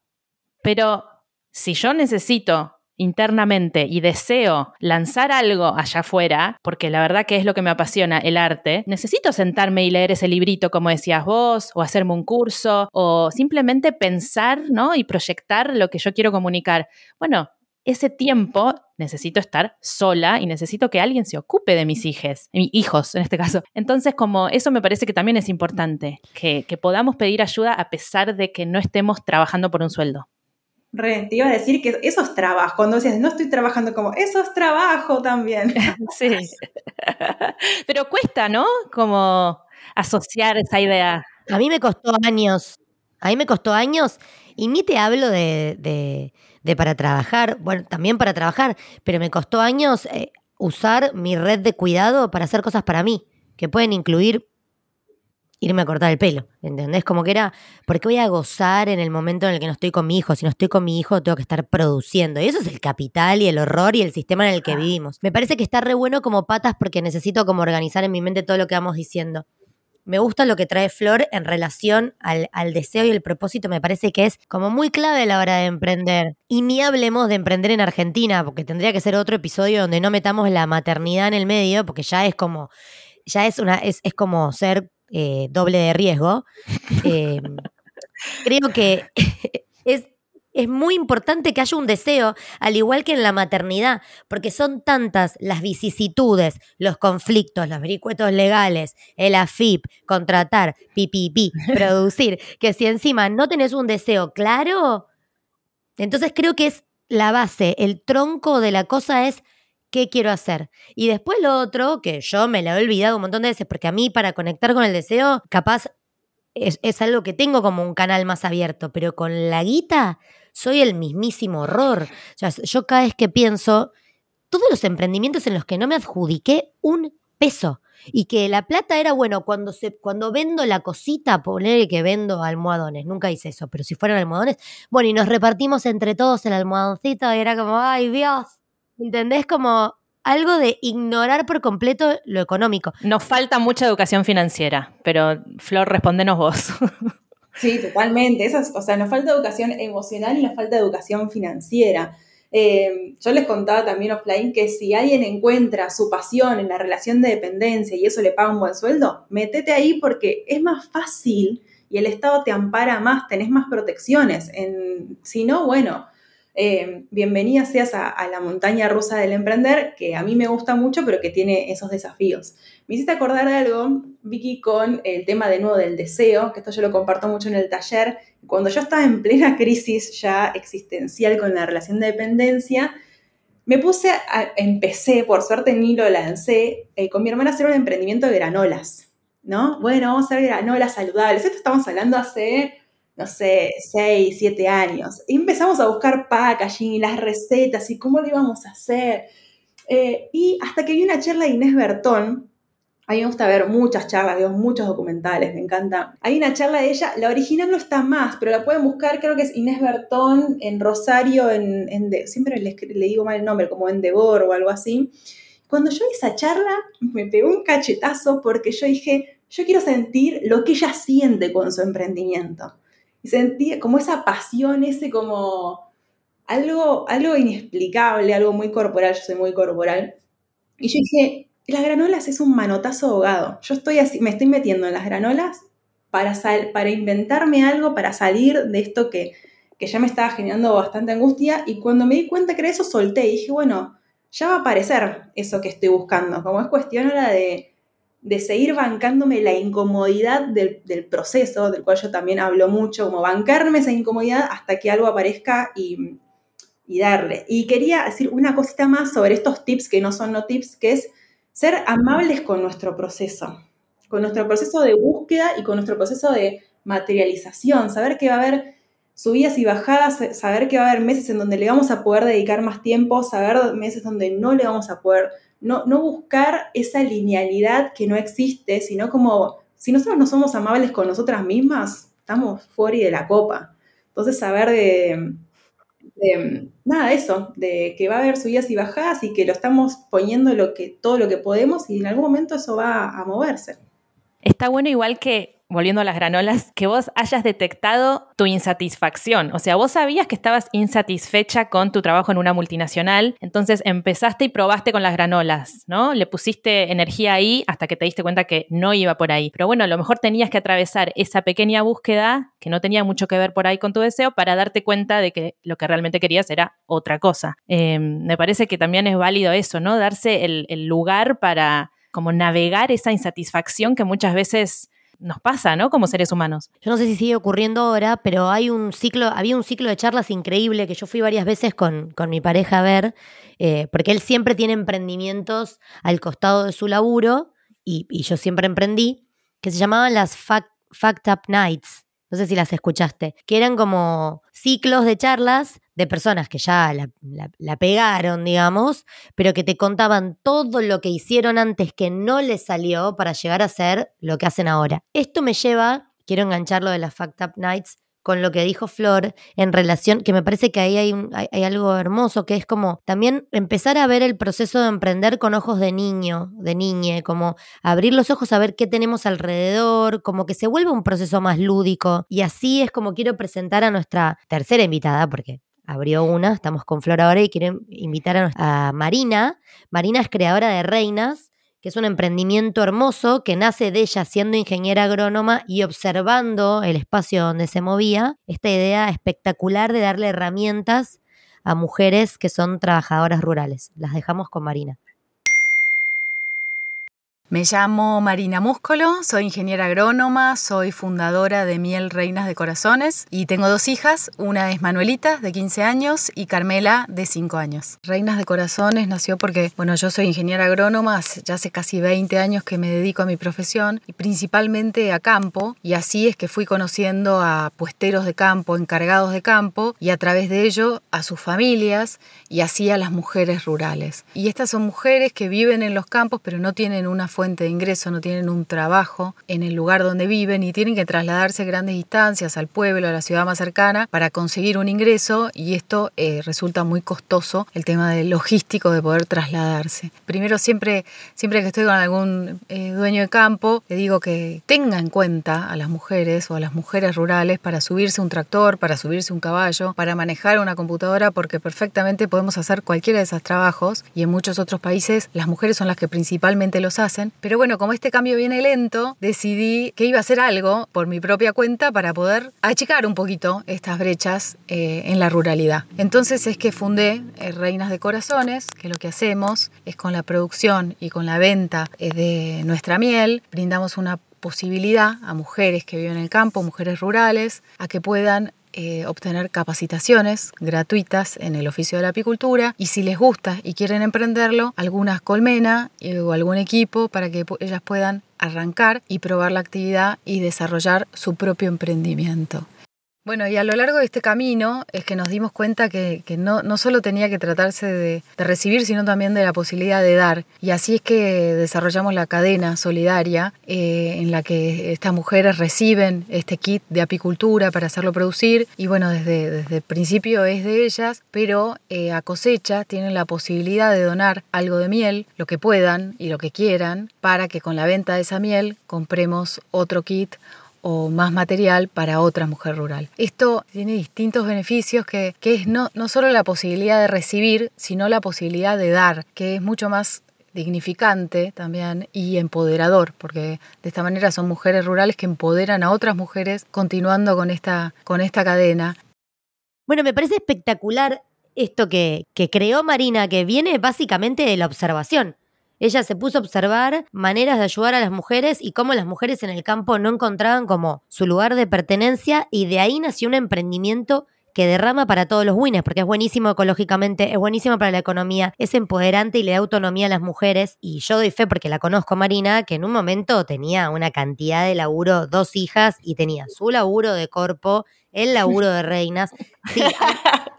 Pero si yo necesito internamente y deseo lanzar algo allá afuera, porque la verdad que es lo que me apasiona, el arte, necesito sentarme y leer ese librito como decías vos, o hacerme un curso, o simplemente pensar, ¿no? Y proyectar lo que yo quiero comunicar. Bueno, ese tiempo necesito estar sola y necesito que alguien se ocupe de mis hijos, mis hijos en este caso. Entonces, como eso me parece que también es importante, que, que podamos pedir ayuda a pesar de que no estemos trabajando por un sueldo. Re, te iba a decir que eso es trabajo. Cuando decías, no estoy trabajando como, eso es trabajo también. sí. Pero cuesta, ¿no? Como asociar esa idea. A mí me costó años. A mí me costó años y ni te hablo de, de, para trabajar, bueno, también para trabajar, pero me costó años eh, usar mi red de cuidado para hacer cosas para mí, que pueden incluir irme a cortar el pelo, ¿entendés? Como que era, porque voy a gozar en el momento en el que no estoy con mi hijo? Si no estoy con mi hijo, tengo que estar produciendo. Y eso es el capital y el horror y el sistema en el que vivimos. Me parece que está re bueno como patas porque necesito como organizar en mi mente todo lo que vamos diciendo. Me gusta lo que trae Flor en relación al, al, deseo y el propósito. Me parece que es como muy clave a la hora de emprender. Y ni hablemos de emprender en Argentina, porque tendría que ser otro episodio donde no metamos la maternidad en el medio, porque ya es como, ya es una, es, es como ser eh, doble de riesgo. Eh, creo que es, es muy importante que haya un deseo, al igual que en la maternidad, porque son tantas las vicisitudes, los conflictos, los vericuetos legales, el AFIP, contratar, pipipi, producir, que si encima no tenés un deseo claro, entonces creo que es la base, el tronco de la cosa es qué quiero hacer. Y después lo otro, que yo me lo he olvidado un montón de veces, porque a mí para conectar con el deseo, capaz es, algo que tengo como un canal más abierto, pero con la guita soy el mismísimo horror. Yo cada vez que pienso, todos los emprendimientos en los que no me adjudiqué un peso. Y que la plata era, bueno, cuando, se, cuando vendo la cosita, poner que vendo almohadones. Nunca hice eso, pero si fueran almohadones. Bueno, y nos repartimos entre todos el almohadoncito y era como, ay Dios, ¿Entendés? Como algo de ignorar por completo lo económico. Nos falta mucha educación financiera, pero Flor, respóndenos vos. Sí, totalmente. o sea, nos falta educación emocional y nos falta educación financiera. Eh, yo les contaba también offline que si alguien encuentra su pasión en la relación de dependencia y eso le paga un buen sueldo, métete ahí porque es más fácil y el Estado te ampara más, tenés más protecciones. En, si no, bueno, eh, bienvenida seas a, la montaña rusa del emprender, que a mí me gusta mucho, pero que tiene esos desafíos. Me hiciste acordar de algo, Vicky, con el tema de nuevo del deseo, que esto yo lo comparto mucho en el taller. Cuando yo estaba en plena crisis ya existencial con la relación de dependencia, me puse, a, empecé, por suerte ni lo lancé, eh, con mi hermana a hacer un emprendimiento de granolas, ¿no? Bueno, vamos a hacer granolas saludables. Esto estamos hablando hace no sé, 6, 7 años. Y empezamos a buscar packaging y las recetas y cómo lo íbamos a hacer. Eh, y hasta que vi una charla de Inés Bertón, a mí me gusta ver muchas charlas, veo muchos documentales, me encanta. Hay una charla de ella, la original no está más, pero la pueden buscar, creo que es Inés Bertón en Rosario, en, siempre le, digo mal el nombre, como en Devor o algo así. Cuando yo vi esa charla, me pegó un cachetazo porque yo dije, yo quiero sentir lo que ella siente con su emprendimiento y sentía como esa pasión, ese como algo, algo inexplicable, algo muy corporal, yo soy muy corporal. Y yo dije, las granolas es un manotazo ahogado. Yo estoy así, me estoy metiendo en las granolas para, para inventarme algo, para salir de esto que, que ya me estaba generando bastante angustia. Y cuando me di cuenta que era eso, solté y dije, bueno, ya va a aparecer eso que estoy buscando. Como es cuestión ahora de de seguir bancándome la incomodidad del, proceso, del cual yo también hablo mucho, como bancarme esa incomodidad hasta que algo aparezca y, darle. Y quería decir una cosita más sobre estos tips que no son no tips, que es ser amables con nuestro proceso, con nuestro proceso de búsqueda y con nuestro proceso de materialización, saber que va a haber subidas y bajadas, saber que va a haber meses en donde le vamos a poder dedicar más tiempo, saber meses donde no le vamos a poder no, buscar esa linealidad que no existe, sino como si nosotros no somos amables con nosotras mismas, estamos fuera de la copa. Entonces, saber de, de, eso, de que va a haber subidas y bajadas y que lo estamos poniendo lo que, todo lo que podemos y en algún momento eso va a moverse. Está bueno igual que volviendo a las granolas, que vos hayas detectado tu insatisfacción. O sea, vos sabías que estabas insatisfecha con tu trabajo en una multinacional, entonces empezaste y probaste con las granolas, ¿no? Le pusiste energía ahí hasta que te diste cuenta que no iba por ahí. Pero bueno, a lo mejor tenías que atravesar esa pequeña búsqueda que no tenía mucho que ver por ahí con tu deseo para darte cuenta de que lo que realmente querías era otra cosa. Eh, me parece que también es válido eso, ¿no? Darse el, el lugar para como navegar esa insatisfacción que muchas veces nos pasa, ¿no? Como seres humanos. Yo no sé si sigue ocurriendo ahora, pero hay un ciclo, había un ciclo de charlas increíble que yo fui varias veces con, mi pareja a ver, eh, porque él siempre tiene emprendimientos al costado de su laburo y, yo siempre emprendí, que se llamaban las Fact, Up Nights. No sé si las escuchaste, que eran como ciclos de charlas de personas que ya la, pegaron, digamos, pero que te contaban todo lo que hicieron antes que no les salió para llegar a ser lo que hacen ahora. Esto me lleva, quiero engancharlo de las Fact Up Nights, con lo que dijo Flor en relación, que me parece que ahí hay, hay, algo hermoso, que es como también empezar a ver el proceso de emprender con ojos de niño, de niñe, como abrir los ojos a ver qué tenemos alrededor, como que se vuelve un proceso más lúdico. Y así es como quiero presentar a nuestra tercera invitada, porque abrió una, estamos con Flor ahora y quiero invitar a, a Marina. Marina es creadora de Reinas que es un emprendimiento hermoso que nace de ella siendo ingeniera agrónoma y observando el espacio donde se movía, esta idea espectacular de darle herramientas a mujeres que son trabajadoras rurales. Las dejamos con Marina. Me llamo Marina Múscolo, soy ingeniera agrónoma, soy fundadora de Miel Reinas de Corazones y tengo dos hijas, una es Manuelita de 15 años y Carmela de 5 años. Reinas de Corazones nació porque, bueno, yo soy ingeniera agrónoma, ya hace casi 20 años que me dedico a mi profesión y principalmente a campo y así es que fui conociendo a puesteros de campo, encargados de campo y a través de ello a sus familias y así a las mujeres rurales. Y estas son mujeres que viven en los campos pero no tienen una fuente de ingreso, no tienen un trabajo en el lugar donde viven y tienen que trasladarse grandes distancias al pueblo, a la ciudad más cercana para conseguir un ingreso y esto eh, resulta muy costoso el tema del logístico de poder trasladarse. Primero siempre, siempre que estoy con algún eh, dueño de campo, le digo que tenga en cuenta a las mujeres o a las mujeres rurales para subirse un tractor, para subirse un caballo, para manejar una computadora porque perfectamente podemos hacer cualquiera de esos trabajos y en muchos otros países las mujeres son las que principalmente los hacen pero bueno, como este cambio viene lento, decidí que iba a hacer algo por mi propia cuenta para poder achicar un poquito estas brechas eh, en la ruralidad. Entonces es que fundé eh, Reinas de Corazones, que lo que hacemos es con la producción y con la venta eh, de nuestra miel, brindamos una posibilidad a mujeres que viven en el campo, mujeres rurales, a que puedan eh, obtener capacitaciones gratuitas en el oficio de la apicultura y si les gusta y quieren emprenderlo, algunas colmena eh, o algún equipo para que ellas puedan arrancar y probar la actividad y desarrollar su propio emprendimiento. Bueno, y a lo largo de este camino es que nos dimos cuenta que, no, no, solo tenía que tratarse de, recibir, sino también de la posibilidad de dar. Y así es que desarrollamos la cadena solidaria eh, en la que estas mujeres reciben este kit de apicultura para hacerlo producir. Y bueno, desde, desde el principio es de ellas, pero eh, a cosecha tienen la posibilidad de donar algo de miel, lo que puedan y lo que quieran, para que con la venta de esa miel compremos otro kit o más material para otra mujer rural. Esto tiene distintos beneficios que, es no, no solo la posibilidad de recibir, sino la posibilidad de dar, que es mucho más dignificante también y empoderador, porque de esta manera son mujeres rurales que empoderan a otras mujeres continuando con esta, con esta cadena. Bueno, me parece espectacular esto que, que creó Marina, que viene básicamente de la observación. Ella se puso a observar maneras de ayudar a las mujeres y cómo las mujeres en el campo no encontraban como su lugar de pertenencia y de ahí nació un emprendimiento que derrama para todos los winners, porque es buenísimo ecológicamente, es buenísimo para la economía, es empoderante y le da autonomía a las mujeres. Y yo doy fe porque la conozco, Marina, que en un momento tenía una cantidad de laburo, dos hijas, y tenía su laburo de corpo, el laburo de reinas. Sí,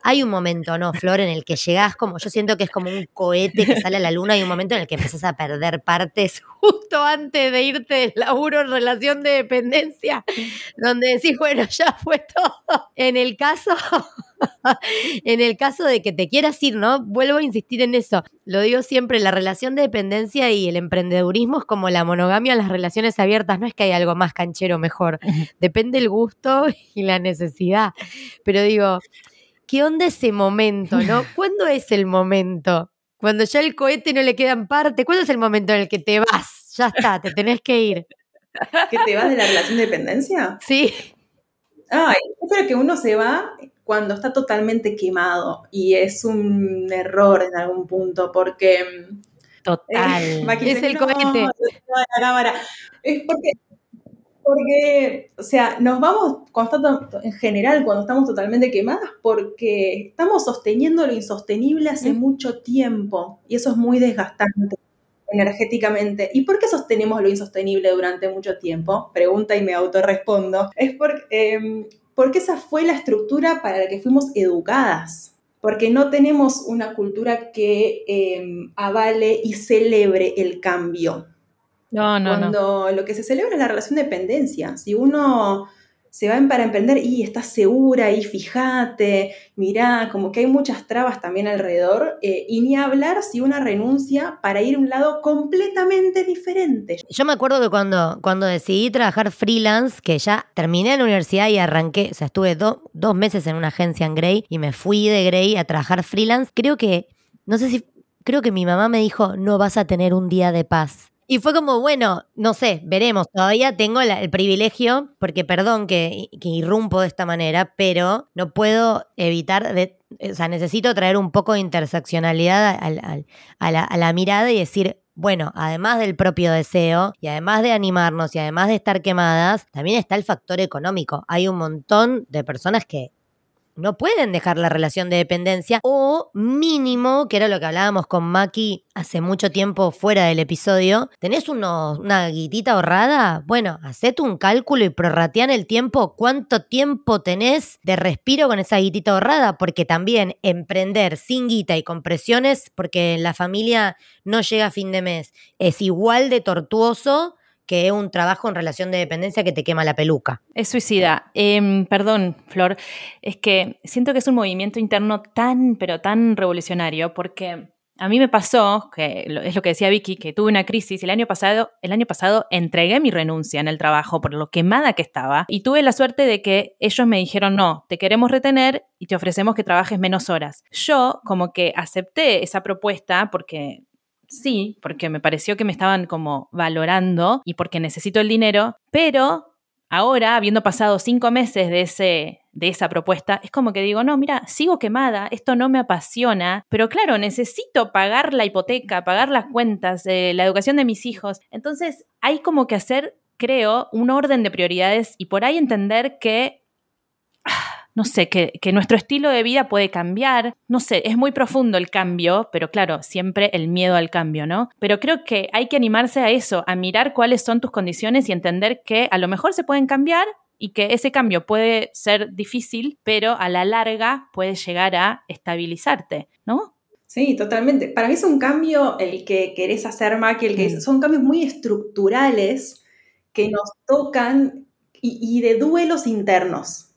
hay un momento, ¿no, Flor, en el que llegás como, yo siento que es como un cohete que sale a la luna, hay un momento en el que empezás a perder partes justo antes de irte del laburo en relación de dependencia, donde decís, bueno, ya fue todo. En el caso, en el caso de que te quieras ir, ¿no? Vuelvo a insistir en eso. Lo digo siempre, la relación de dependencia y el emprendedurismo es como la monogamia en las relaciones abiertas, no es que hay algo más canchero mejor, depende el gusto y la necesidad. Pero digo, ¿qué onda ese momento, no? ¿Cuándo es el momento? Cuando ya el cohete no le queda en parte, ¿cuándo es el momento en el que te vas? Ya está, te tenés que ir. ¿Que te vas de la relación de dependencia? Sí. Ay, yo creo que uno se va cuando está totalmente quemado y es un error en algún punto porque... Total. Eh, es el cohete. Es porque porque, o sea, nos vamos en general cuando estamos totalmente quemadas porque estamos sosteniendo lo insostenible hace mucho tiempo y eso es muy desgastante. energéticamente. ¿Y por qué sostenemos lo insostenible durante mucho tiempo? Pregunta y me autorrespondo. Es porque, em, porque esa fue la estructura para la que fuimos educadas. Porque no tenemos una cultura que em, avale y celebre el cambio. No, no, Cuando lo que se celebra es la relación de dependencia. Si uno se van para emprender y estás segura y fíjate, mirá, como que hay muchas trabas también alrededor, eh, y ni hablar si una renuncia para ir a un lado completamente diferente. Yo me acuerdo que cuando, cuando decidí trabajar freelance, que ya terminé la universidad y arranqué, o sea, estuve dos meses en una agencia en Grey y me fui de Grey a trabajar freelance, creo que, no sé si, creo que mi mamá me dijo, no vas a tener un día de paz. Y fue como, bueno, no sé, veremos. Todavía tengo el privilegio, porque perdón que, irrumpo de esta manera, pero no puedo evitar, de, o sea, necesito traer un poco de interseccionalidad a la mirada y decir, bueno, además del propio deseo y además de animarnos y además de estar quemadas, también está el factor económico. Hay un montón de personas que no pueden dejar la relación de dependencia o mínimo, que era lo que hablábamos con Maki hace mucho tiempo fuera del episodio, ¿tenés una guitita ahorrada? Bueno, hacete un cálculo y prorratean el tiempo, cuánto tiempo tenés de respiro con esa guitita ahorrada, porque también emprender sin guita y con presiones, porque la familia no llega a fin de mes, es igual de tortuoso que un trabajo en relación de dependencia que te quema la peluca. Es suicida. Em, perdón, Flor, es que siento que es un movimiento interno tan, pero tan revolucionario, porque a mí me pasó, que es lo que decía Vicky, que tuve una crisis el año pasado, el año pasado entregué mi renuncia en el trabajo por lo quemada que estaba y tuve la suerte de que ellos me dijeron, no, te queremos retener y te ofrecemos que trabajes menos horas. Yo como que acepté esa propuesta porque sí, porque me pareció que me estaban como valorando y porque necesito el dinero, pero ahora, habiendo pasado cinco meses de, ese, de esa propuesta, es como que digo, no, mira, sigo quemada, esto no me apasiona, pero claro, necesito pagar la hipoteca, pagar las cuentas, eh, la educación de mis hijos. Entonces, hay como que hacer, creo, un orden de prioridades y por ahí entender que no sé, que, nuestro estilo de vida puede cambiar. No sé, es muy profundo el cambio, pero claro, siempre el miedo al cambio, ¿no? Pero creo que hay que animarse a eso, a mirar cuáles son tus condiciones y entender que a lo mejor se pueden cambiar y que ese cambio puede ser difícil, pero a la larga puede llegar a estabilizarte, ¿no? Sí, totalmente. Para mí es un cambio el que querés hacer, Maki, el que mm. son cambios muy estructurales que nos tocan y de duelos internos.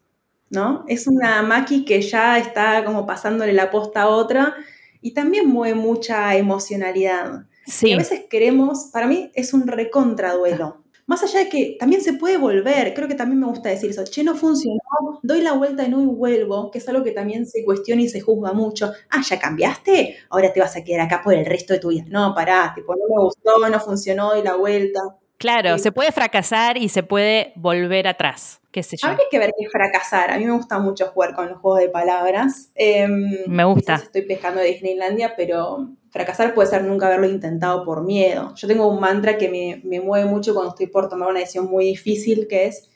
¿No? Es una maqui que ya está como pasándole la posta a otra y también mueve mucha emocionalidad. Sí. Y a veces queremos, para mí es un recontraduelo. Más allá de que también se puede volver, creo que también me gusta decir eso, che, no funcionó, doy la vuelta y no vuelvo, que es algo que también se cuestiona y se juzga mucho. Ah, ya cambiaste, ahora te vas a quedar acá por el resto de tu vida. No, pará, tipo, no me gustó, no funcionó, doy la vuelta. Claro, se puede fracasar y se puede volver atrás. ¿Qué sé yo? Habría que ver qué es fracasar. A mí me gusta mucho jugar con los juegos de palabras. Em, me gusta. Estoy pescando de Disneylandia, pero fracasar puede ser nunca haberlo intentado por miedo. Yo tengo un mantra que me, me mueve mucho cuando estoy por tomar una decisión muy difícil, que es,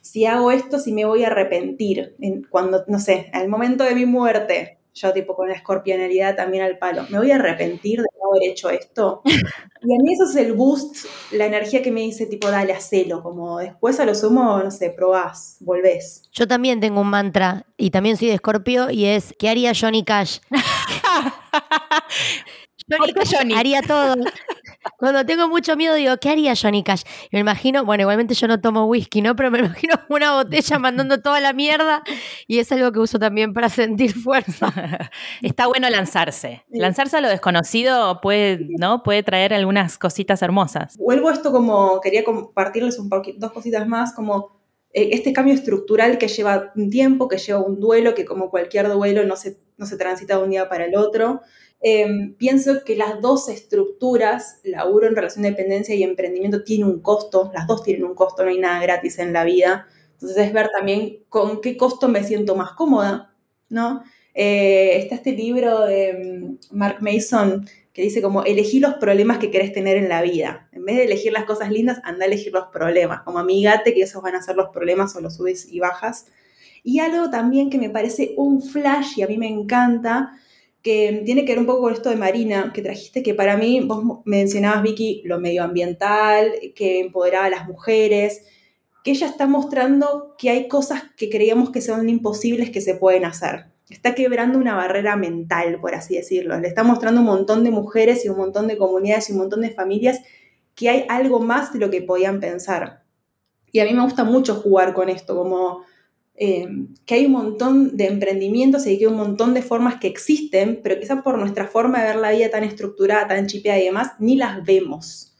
si hago esto, si me voy a arrepentir. cuando, no sé, al momento de mi muerte, yo tipo con la escorpionalidad también al palo, me voy a arrepentir de no haber hecho esto. Y a mí eso es el boost, la energía que me dice tipo, dale, hacelo, como después a lo sumo, no sé, probás, volvés. Yo también tengo un mantra y también soy de Escorpio y es, ¿qué haría Johnny Cash? Johnny Cash haría todo. Cuando tengo mucho miedo digo, ¿qué haría Johnny Cash? me imagino, bueno, igualmente yo no tomo whisky, ¿no? Pero me imagino una botella mandando toda la mierda y es algo que uso también para sentir fuerza. Está bueno lanzarse. Lanzarse a lo desconocido puede, ¿no? Puede traer algunas cositas hermosas. Vuelvo a esto como, quería compartirles un poquito, dos cositas más, como eh, este cambio estructural que lleva un tiempo, que lleva un duelo, que como cualquier duelo no se, no se transita de un día para el otro. Em, pienso que las dos estructuras, laburo en relación de dependencia y emprendimiento, tienen un costo, las dos tienen un costo, no hay nada gratis en la vida. Entonces es ver también con qué costo me siento más cómoda, ¿no? Eh, está este libro de em, Mark Mason que dice como elegí los problemas que querés tener en la vida. En vez de elegir las cosas lindas, anda a elegir los problemas. Como amigate, que esos van a ser los problemas o los subes y bajas. Y algo también que me parece un flash y a mí me encanta, que tiene que ver un poco con esto de Marina, que trajiste, que para mí, vos mencionabas, Vicky, lo medioambiental, que empoderaba a las mujeres, que ella está mostrando que hay cosas que creíamos que son imposibles que se pueden hacer. Está quebrando una barrera mental, por así decirlo. Le está mostrando un montón de mujeres y un montón de comunidades y un montón de familias que hay algo más de lo que podían pensar. Y a mí me gusta mucho jugar con esto, como eh, que hay un montón de emprendimientos y que hay un montón de formas que existen, pero quizás por nuestra forma de ver la vida tan estructurada, tan chipeada y demás, ni las vemos.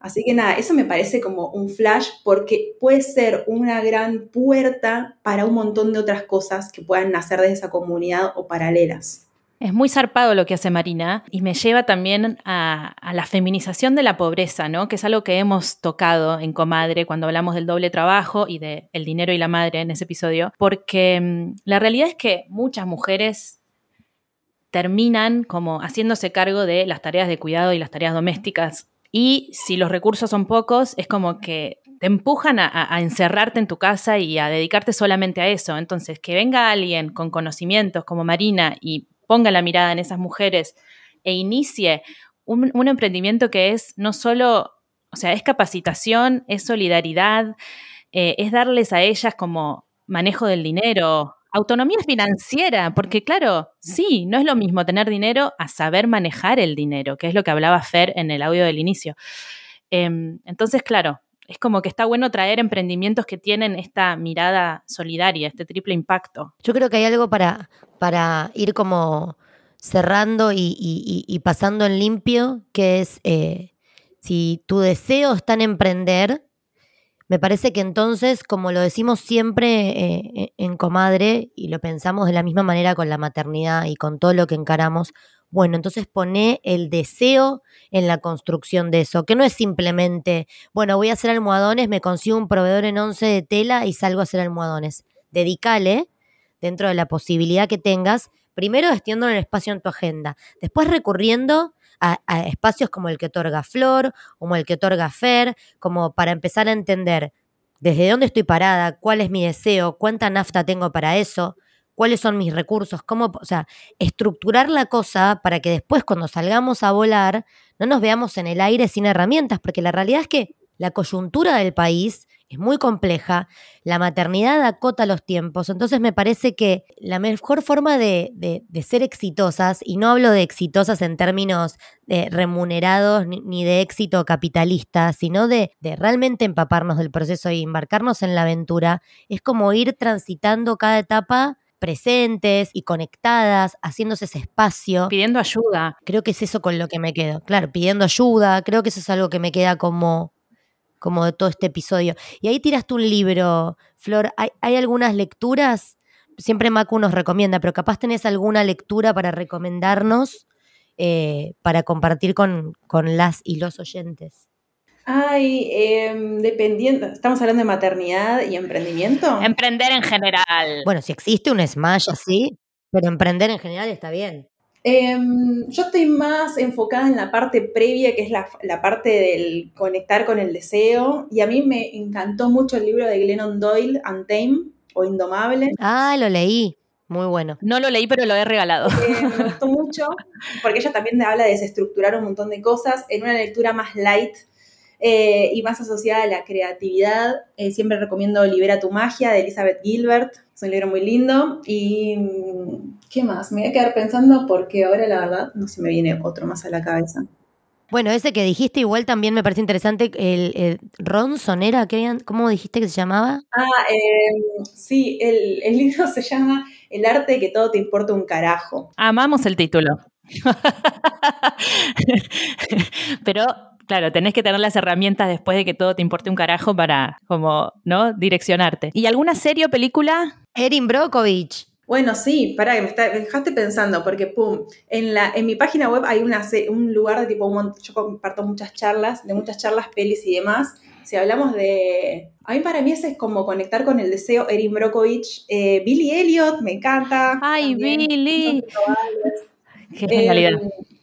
Así que nada, eso me parece como un flash porque puede ser una gran puerta para un montón de otras cosas que puedan nacer de esa comunidad o paralelas. Es muy zarpado lo que hace Marina y me lleva también a, la feminización de la pobreza, ¿no? Que es algo que hemos tocado en Comadre cuando hablamos del doble trabajo y del el dinero y la madre en ese episodio, porque mm, la realidad es que muchas mujeres terminan como haciéndose cargo de las tareas de cuidado y las tareas domésticas y si los recursos son pocos, es como que te empujan a, encerrarte en tu casa y a dedicarte solamente a eso. Entonces, que venga alguien con conocimientos como Marina y ponga la mirada en esas mujeres e inicie un, emprendimiento que es no solo, o sea, es capacitación, es solidaridad, eh, es darles a ellas como manejo del dinero, Autonomía financiera, porque claro, sí, no es lo mismo tener dinero a saber manejar el dinero, que es lo que hablaba Fer en el audio del inicio. Em, entonces, claro, es como que está bueno traer emprendimientos que tienen esta mirada solidaria, este triple impacto. Yo creo que hay algo para, para ir como cerrando y, pasando en limpio, que es eh, si tu deseo está en emprender, me parece que entonces, como lo decimos siempre eh, en Comadre, y lo pensamos de la misma manera con la maternidad y con todo lo que encaramos, bueno, entonces pone el deseo en la construcción de eso, que no es simplemente, bueno, voy a hacer almohadones, me consigo un proveedor en once de tela y salgo a hacer almohadones. Dedícale, dentro de la posibilidad que tengas, primero gestiendo el espacio en tu agenda, después recurriendo a, espacios como el que otorga Flor, como el que otorga Fer, como para empezar a entender desde dónde estoy parada, cuál es mi deseo, cuánta nafta tengo para eso, cuáles son mis recursos, cómo, o sea, estructurar la cosa para que después cuando salgamos a volar no nos veamos en el aire sin herramientas, porque la realidad es que la coyuntura del país es muy compleja, la maternidad acota los tiempos, entonces me parece que la mejor forma de, ser exitosas, y no hablo de exitosas en términos de remunerados ni, de éxito capitalista, sino de, de realmente empaparnos del proceso y embarcarnos en la aventura, es como ir transitando cada etapa presentes y conectadas, haciéndose ese espacio. Pidiendo ayuda. Creo que es eso con lo que me quedo. Claro, pidiendo ayuda, creo que eso es algo que me queda como como de todo este episodio. Y ahí tiraste un libro, Flor. ¿Hay, algunas lecturas? Siempre Macu nos recomienda, pero capaz tenés alguna lectura para recomendarnos, eh, para compartir con, con, las y los oyentes. Ay, em, dependiendo, estamos hablando de maternidad y emprendimiento. Emprender en general. Bueno, si existe un Smash así, pero emprender en general está bien. Em, yo estoy más enfocada en la parte previa, que es la, parte del conectar con el deseo. Y a mí me encantó mucho el libro de Glennon Doyle, Untamed o Indomable. Ah, lo leí. Muy bueno. No lo leí, pero lo he regalado. Eh, me gustó mucho, porque ella también habla de desestructurar un montón de cosas en una lectura más light eh, y más asociada a la creatividad. Eh, siempre recomiendo Libera tu magia de Elizabeth Gilbert. Es un libro muy lindo. Y ¿qué más? Me voy a quedar pensando porque ahora la verdad no se me viene otro más a la cabeza. Bueno, ese que dijiste igual también me parece interesante. El, Ronson era, ¿cómo dijiste que se llamaba? Ah, em, sí, el, el libro se llama El arte de que todo te importa un carajo. Amamos el título. Pero Claro, tenés que tener las herramientas después de que todo te importe un carajo para, como, ¿no? Direccionarte. ¿Y alguna serie o película? Erin Brockovich. Bueno, sí, para que me, dejaste pensando, porque pum, en, la, en mi página web hay una, un lugar de tipo, yo comparto muchas charlas, de muchas charlas, pelis y demás. Si hablamos de... A mí para mí ese es como conectar con el deseo Erin Brockovich. Eh, Billy Elliot, me encanta. ¡Ay, Billy! Qué genialidad. Eh,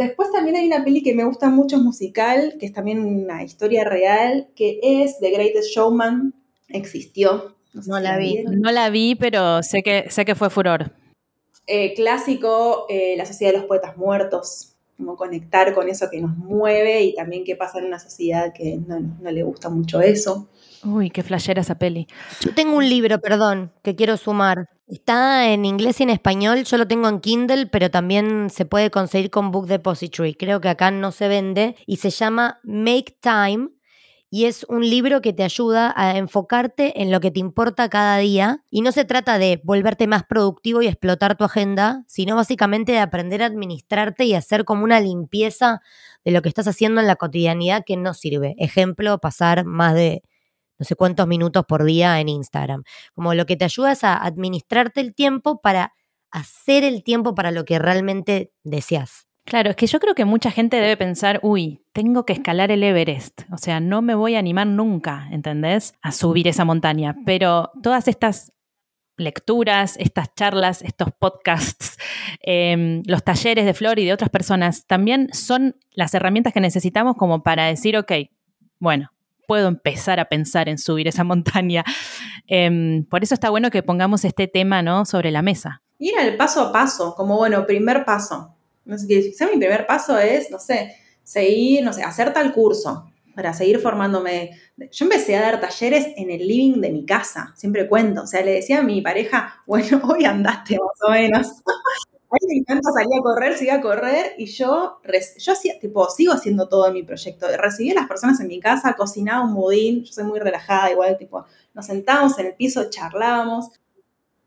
Después también hay una peli que me gusta mucho, es musical, que es también una historia real, que es The Greatest Showman. Existió. No, la vi. No la vi, pero sé que, sé que fue furor. eh, clásico, eh, la sociedad de los poetas muertos, como conectar con eso que nos mueve y también qué pasa en una sociedad que no, no le gusta mucho eso. Uy, qué flashera esa peli. Yo tengo un libro, perdón, que quiero sumar. Está en inglés y en español, yo lo tengo en Kindle, pero también se puede conseguir con Book Depository. Creo que acá no se vende y se llama Make Time y es un libro que te ayuda a enfocarte en lo que te importa cada día y no se trata de volverte más productivo y explotar tu agenda, sino básicamente de aprender a administrarte y hacer como una limpieza de lo que estás haciendo en la cotidianidad que no sirve. Ejemplo, pasar más de no sé cuántos minutos por día en Instagram. Como lo que te ayuda es a administrarte el tiempo para hacer el tiempo para lo que realmente deseas. Claro, es que yo creo que mucha gente debe pensar, uy, tengo que escalar el Everest, o sea, no me voy a animar nunca, ¿entendés? A subir esa montaña, pero todas estas lecturas, estas charlas, estos podcasts, em, los talleres de Flor y de otras personas, también son las herramientas que necesitamos como para decir, ok, bueno, puedo empezar a pensar en subir esa montaña. Em, por eso está bueno que pongamos este tema ¿no? sobre la mesa. Ir al paso a paso, como bueno, primer paso. No sé, quizá mi primer paso es, no sé, seguir, no sé, hacer tal curso para seguir formándome. Yo empecé a dar talleres en el living de mi casa, siempre cuento. O sea, le decía a mi pareja, bueno, hoy andaste más o menos. A me encanta salir a correr, sigue a correr y yo, yo tipo, sigo haciendo todo mi proyecto. Recibí a las personas en mi casa, cocinaba un budín, yo soy muy relajada, igual, tipo, nos sentábamos en el piso, charlábamos.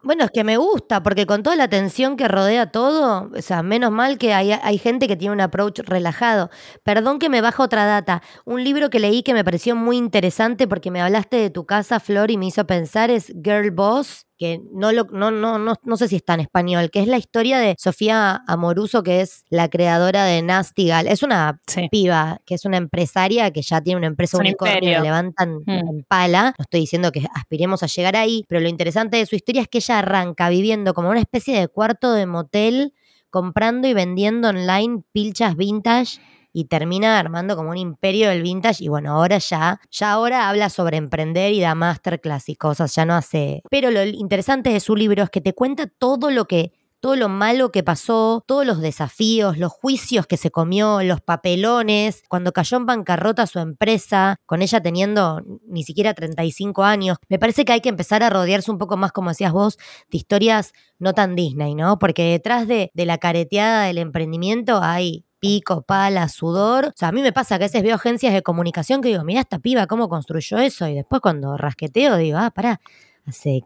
Bueno, es que me gusta, porque con toda la tensión que rodea todo, o sea, menos mal que hay, hay, gente que tiene un approach relajado. Perdón que me baja otra data. Un libro que leí que me pareció muy interesante porque me hablaste de tu casa, Flor, y me hizo pensar es Girl Boss que no, lo, no, no, no, no sé si está en español, que es la historia de Sofía Amoruso, que es la creadora de Nastigal. Es una piba, que es una empresaria que ya tiene una empresa unicornio, la levantan mm. en pala. No estoy diciendo que aspiremos a llegar ahí, pero lo interesante de su historia es que ella arranca viviendo como una especie de cuarto de motel, comprando y vendiendo online pilchas vintage y termina armando como un imperio del vintage y bueno, ahora ya, ya ahora habla sobre emprender y da masterclass y cosas, ya no hace... Pero lo interesante de su libro es que te cuenta todo lo que todo lo malo que pasó, todos los desafíos, los juicios que se comió, los papelones, cuando cayó en bancarrota su empresa, con ella teniendo ni siquiera 35 años. Me parece que hay que empezar a rodearse un poco más, como decías vos, de historias no tan Disney, ¿no? Porque detrás de, de la careteada del emprendimiento hay pico, pala, sudor. O sea, a mí me pasa que a veces veo agencias de comunicación que digo, mira esta piba, ¿cómo construyó eso? Y después cuando rasqueteo digo, ah, pará, hace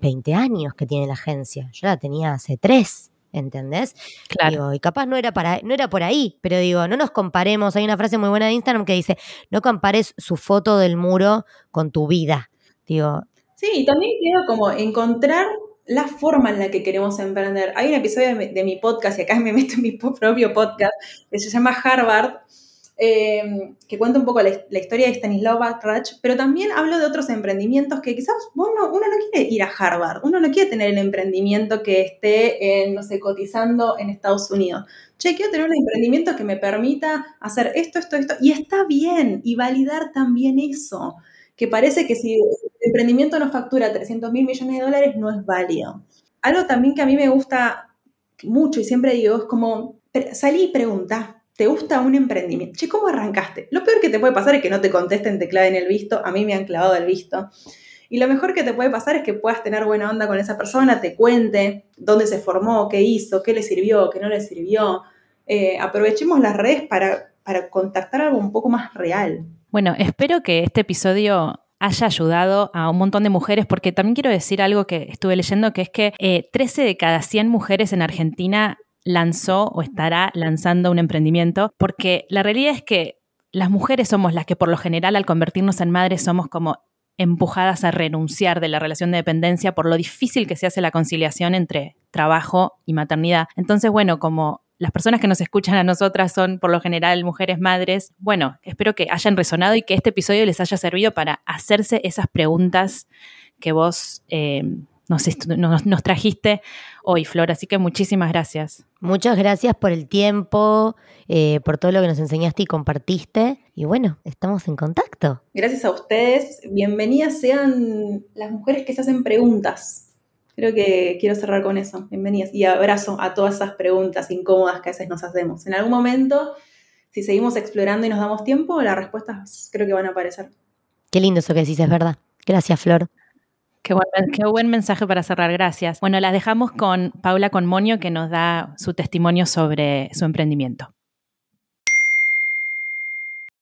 20 años que tiene la agencia. Yo la tenía hace 3. ¿Entendés? Claro. y capaz no era, para, no era por ahí, pero digo, no nos comparemos. Hay una frase muy buena de Instagram que dice: No compares su foto del muro con tu vida. Digo. Sí, y también quiero como encontrar la forma en la que queremos emprender. Hay un episodio de mi, podcast, y acá me meto en mi propio podcast, que se llama Harvard, eh, que cuenta un poco la, historia de Stanislav Batrach, pero también hablo de otros emprendimientos que quizás uno, uno, no quiere ir a Harvard, uno no quiere tener el emprendimiento que esté, no sé, cotizando en Estados Unidos. Che, quiero tener un emprendimiento que me permita hacer esto, esto, esto, y está bien, y validar también eso que parece que si el emprendimiento no factura 300 mil millones de dólares no es válido. Algo también que a mí me gusta mucho y siempre digo es como salí y pregunta, ¿te gusta un emprendimiento? Che, ¿cómo arrancaste? Lo peor que te puede pasar es que no te contesten, te claven el visto. A mí me han clavado el visto. Y lo mejor que te puede pasar es que puedas tener buena onda con esa persona, te cuente dónde se formó, qué hizo, qué le sirvió, qué no le sirvió. Eh, aprovechemos las redes para, para contactar algo un poco más real. Bueno, espero que este episodio haya ayudado a un montón de mujeres, porque también quiero decir algo que estuve leyendo, que es que 13 eh, de cada 100 mujeres en Argentina lanzó o estará lanzando un emprendimiento, porque la realidad es que las mujeres somos las que por lo general al convertirnos en madres somos como empujadas a renunciar de la relación de dependencia por lo difícil que se hace la conciliación entre trabajo y maternidad. Entonces, bueno, como las personas que nos escuchan a nosotras son por lo general mujeres madres. Bueno, espero que hayan resonado y que este episodio les haya servido para hacerse esas preguntas que vos eh, nos, nos, trajiste hoy, Flor. Así que muchísimas gracias. Muchas gracias por el tiempo, eh, por todo lo que nos enseñaste y compartiste. Y bueno, estamos en contacto. Gracias a ustedes. Bienvenidas sean las mujeres que se hacen preguntas Creo que quiero cerrar con eso. Bienvenidas. Y abrazo a todas esas preguntas incómodas que a veces nos hacemos. En algún momento, si seguimos explorando y nos damos tiempo, las respuestas creo que van a aparecer. Qué lindo eso que decís, es verdad. Gracias, Flor. Qué buen, qué buen, mensaje para cerrar, gracias. Bueno, las dejamos con Paula Conmonio, que nos da su testimonio sobre su emprendimiento.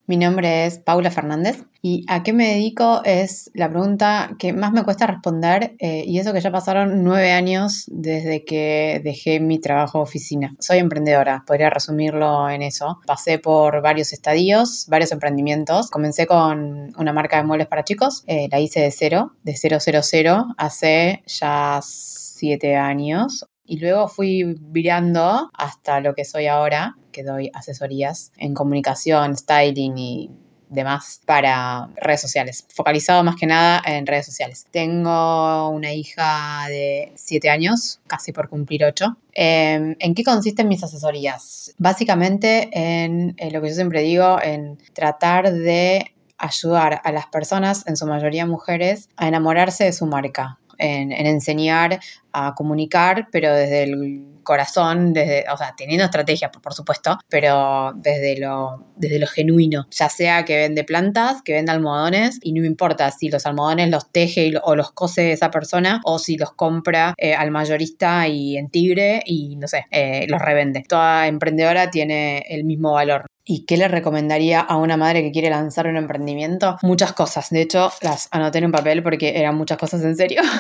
Mi nombre es Paula Fernández y a qué me dedico es la pregunta que más me cuesta responder eh, y eso que ya pasaron nueve años desde que dejé mi trabajo oficina. Soy emprendedora, podría resumirlo en eso. Pasé por varios estadios, varios emprendimientos. Comencé con una marca de muebles para chicos, eh, la hice de cero, de cero, cero, cero, hace ya siete años y luego fui virando hasta lo que soy ahora, que doy asesorías en comunicación, styling y demás para redes sociales, focalizado más que nada en redes sociales. Tengo una hija de 7 años, casi por cumplir 8. Em, ¿En qué consisten mis asesorías? Básicamente en, lo que yo siempre digo, en tratar de ayudar a las personas, en su mayoría mujeres, a enamorarse de su marca, en, enseñar a comunicar, pero desde el corazón, desde, o sea, teniendo estrategia, por, supuesto, pero desde lo, desde lo genuino, ya sea que vende plantas, que vende almohadones, y no importa si los almohadones los teje o los cose esa persona, o si los compra eh, al mayorista y en Tigre y, no sé, eh, los revende. Toda emprendedora tiene el mismo valor. ¿Y qué le recomendaría a una madre que quiere lanzar un emprendimiento? Muchas cosas. De hecho, las anoté en un papel porque eran muchas cosas en serio.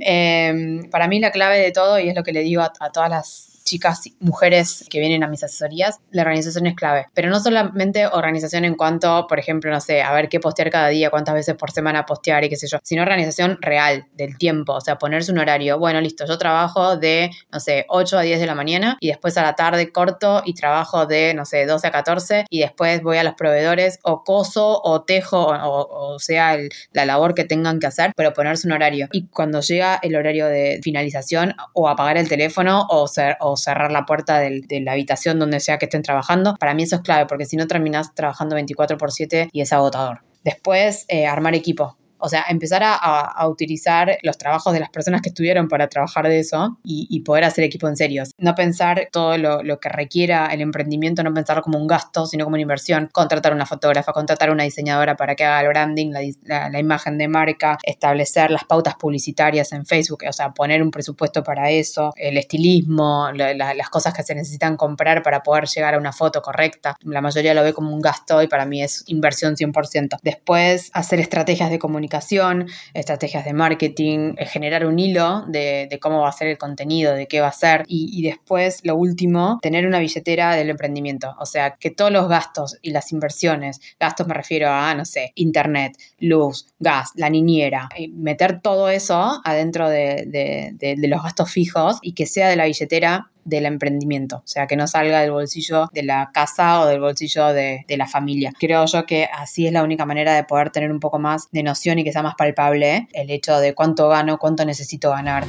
Em, para mí la clave de todo, y es lo que le digo a, a todas las chicas, mujeres que vienen a mis asesorías, la organización es clave. Pero no solamente organización en cuanto, por ejemplo, no sé, a ver qué postear cada día, cuántas veces por semana postear y qué sé yo, sino organización real del tiempo, o sea, ponerse un horario. Bueno, listo, yo trabajo de, no sé, 8 a 10 de la mañana y después a la tarde corto y trabajo de, no sé, 12 a 14 y después voy a los proveedores o coso o tejo o, sea la labor que tengan que hacer, pero ponerse un horario. Y cuando llega el horario de finalización o apagar el teléfono o, ser, o cerrar la puerta de la habitación donde sea que estén trabajando. Para mí eso es clave porque si no terminas trabajando 24 por 7 y es agotador. Después, eh, armar equipo. O sea, empezar a, utilizar los trabajos de las personas que estuvieron para trabajar de eso y, poder hacer equipo en serio. No pensar todo lo, que requiera el emprendimiento, no pensarlo como un gasto, sino como una inversión. Contratar una fotógrafa, contratar una diseñadora para que haga el branding, la, imagen de marca, establecer las pautas publicitarias en Facebook, o sea, poner un presupuesto para eso, el estilismo, las cosas que se necesitan comprar para poder llegar a una foto correcta. La mayoría lo ve como un gasto y para mí es inversión 100%. Después, hacer estrategias de comunicación estrategias de marketing, eh, generar un hilo de, cómo va a ser el contenido, de qué va a ser. Y, después, lo último, tener una billetera del emprendimiento. O sea, que todos los gastos y las inversiones, gastos me refiero a, no sé, internet, luz, gas, la niñera, meter todo eso adentro de los gastos fijos y que sea de la billetera del emprendimiento, o sea, que no salga del bolsillo de la casa o del bolsillo de, la familia. Creo yo que así es la única manera de poder tener un poco más de noción y que sea más palpable el hecho de cuánto gano, cuánto necesito ganar.